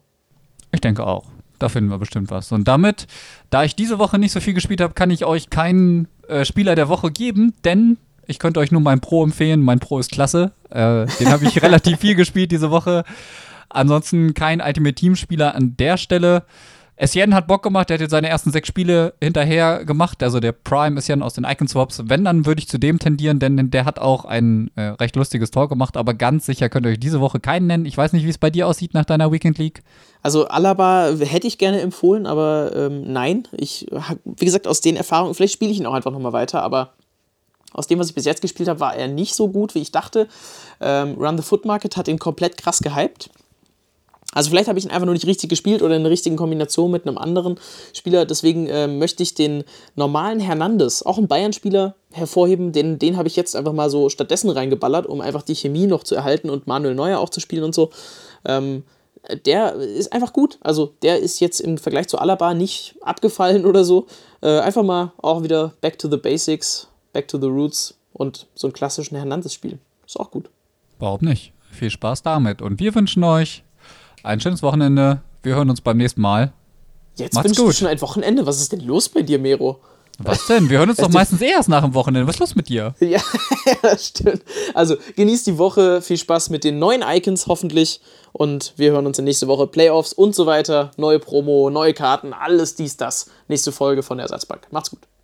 Ich denke auch. Da finden wir bestimmt was. Und damit, da ich diese Woche nicht so viel gespielt habe, kann ich euch keinen äh, Spieler der Woche geben, denn ich könnte euch nur mein Pro empfehlen. Mein Pro ist klasse. Äh, den habe ich <laughs> relativ viel gespielt diese Woche. Ansonsten kein Ultimate Team Spieler an der Stelle. Essien hat Bock gemacht, der hat jetzt seine ersten sechs Spiele hinterher gemacht. Also der Prime Essien aus den Icon Swaps. Wenn, dann würde ich zu dem tendieren, denn der hat auch ein äh, recht lustiges Tor gemacht. Aber ganz sicher könnt ihr euch diese Woche keinen nennen. Ich weiß nicht, wie es bei dir aussieht nach deiner Weekend League. Also Alaba hätte ich gerne empfohlen, aber ähm, nein. Ich, wie gesagt, aus den Erfahrungen, vielleicht spiele ich ihn auch einfach nochmal weiter, aber aus dem, was ich bis jetzt gespielt habe, war er nicht so gut, wie ich dachte. Ähm, Run the Foot Market hat ihn komplett krass gehypt. Also vielleicht habe ich ihn einfach nur nicht richtig gespielt oder in der richtigen Kombination mit einem anderen Spieler. Deswegen äh, möchte ich den normalen Hernandez, auch einen Bayern-Spieler, hervorheben. Den, den habe ich jetzt einfach mal so stattdessen reingeballert, um einfach die Chemie noch zu erhalten und Manuel Neuer auch zu spielen und so. Ähm, der ist einfach gut. Also der ist jetzt im Vergleich zu Alaba nicht abgefallen oder so. Äh, einfach mal auch wieder back to the basics, back to the roots und so einen klassischen Hernandez spielen. Ist auch gut. Warum nicht? Viel Spaß damit. Und wir wünschen euch ein schönes Wochenende. Wir hören uns beim nächsten Mal. Jetzt Macht's wünschst du schon ein Wochenende. Was ist denn los bei dir, Mero? Was denn? Wir hören uns <laughs> doch meistens erst nach dem Wochenende. Was ist los mit dir? <laughs> Ja, das stimmt. Also genießt die Woche. Viel Spaß mit den neuen Icons hoffentlich. Und wir hören uns in nächste Woche. Playoffs und so weiter. Neue Promo, neue Karten, alles dies, das. Nächste Folge von der Ersatzbank. Macht's gut.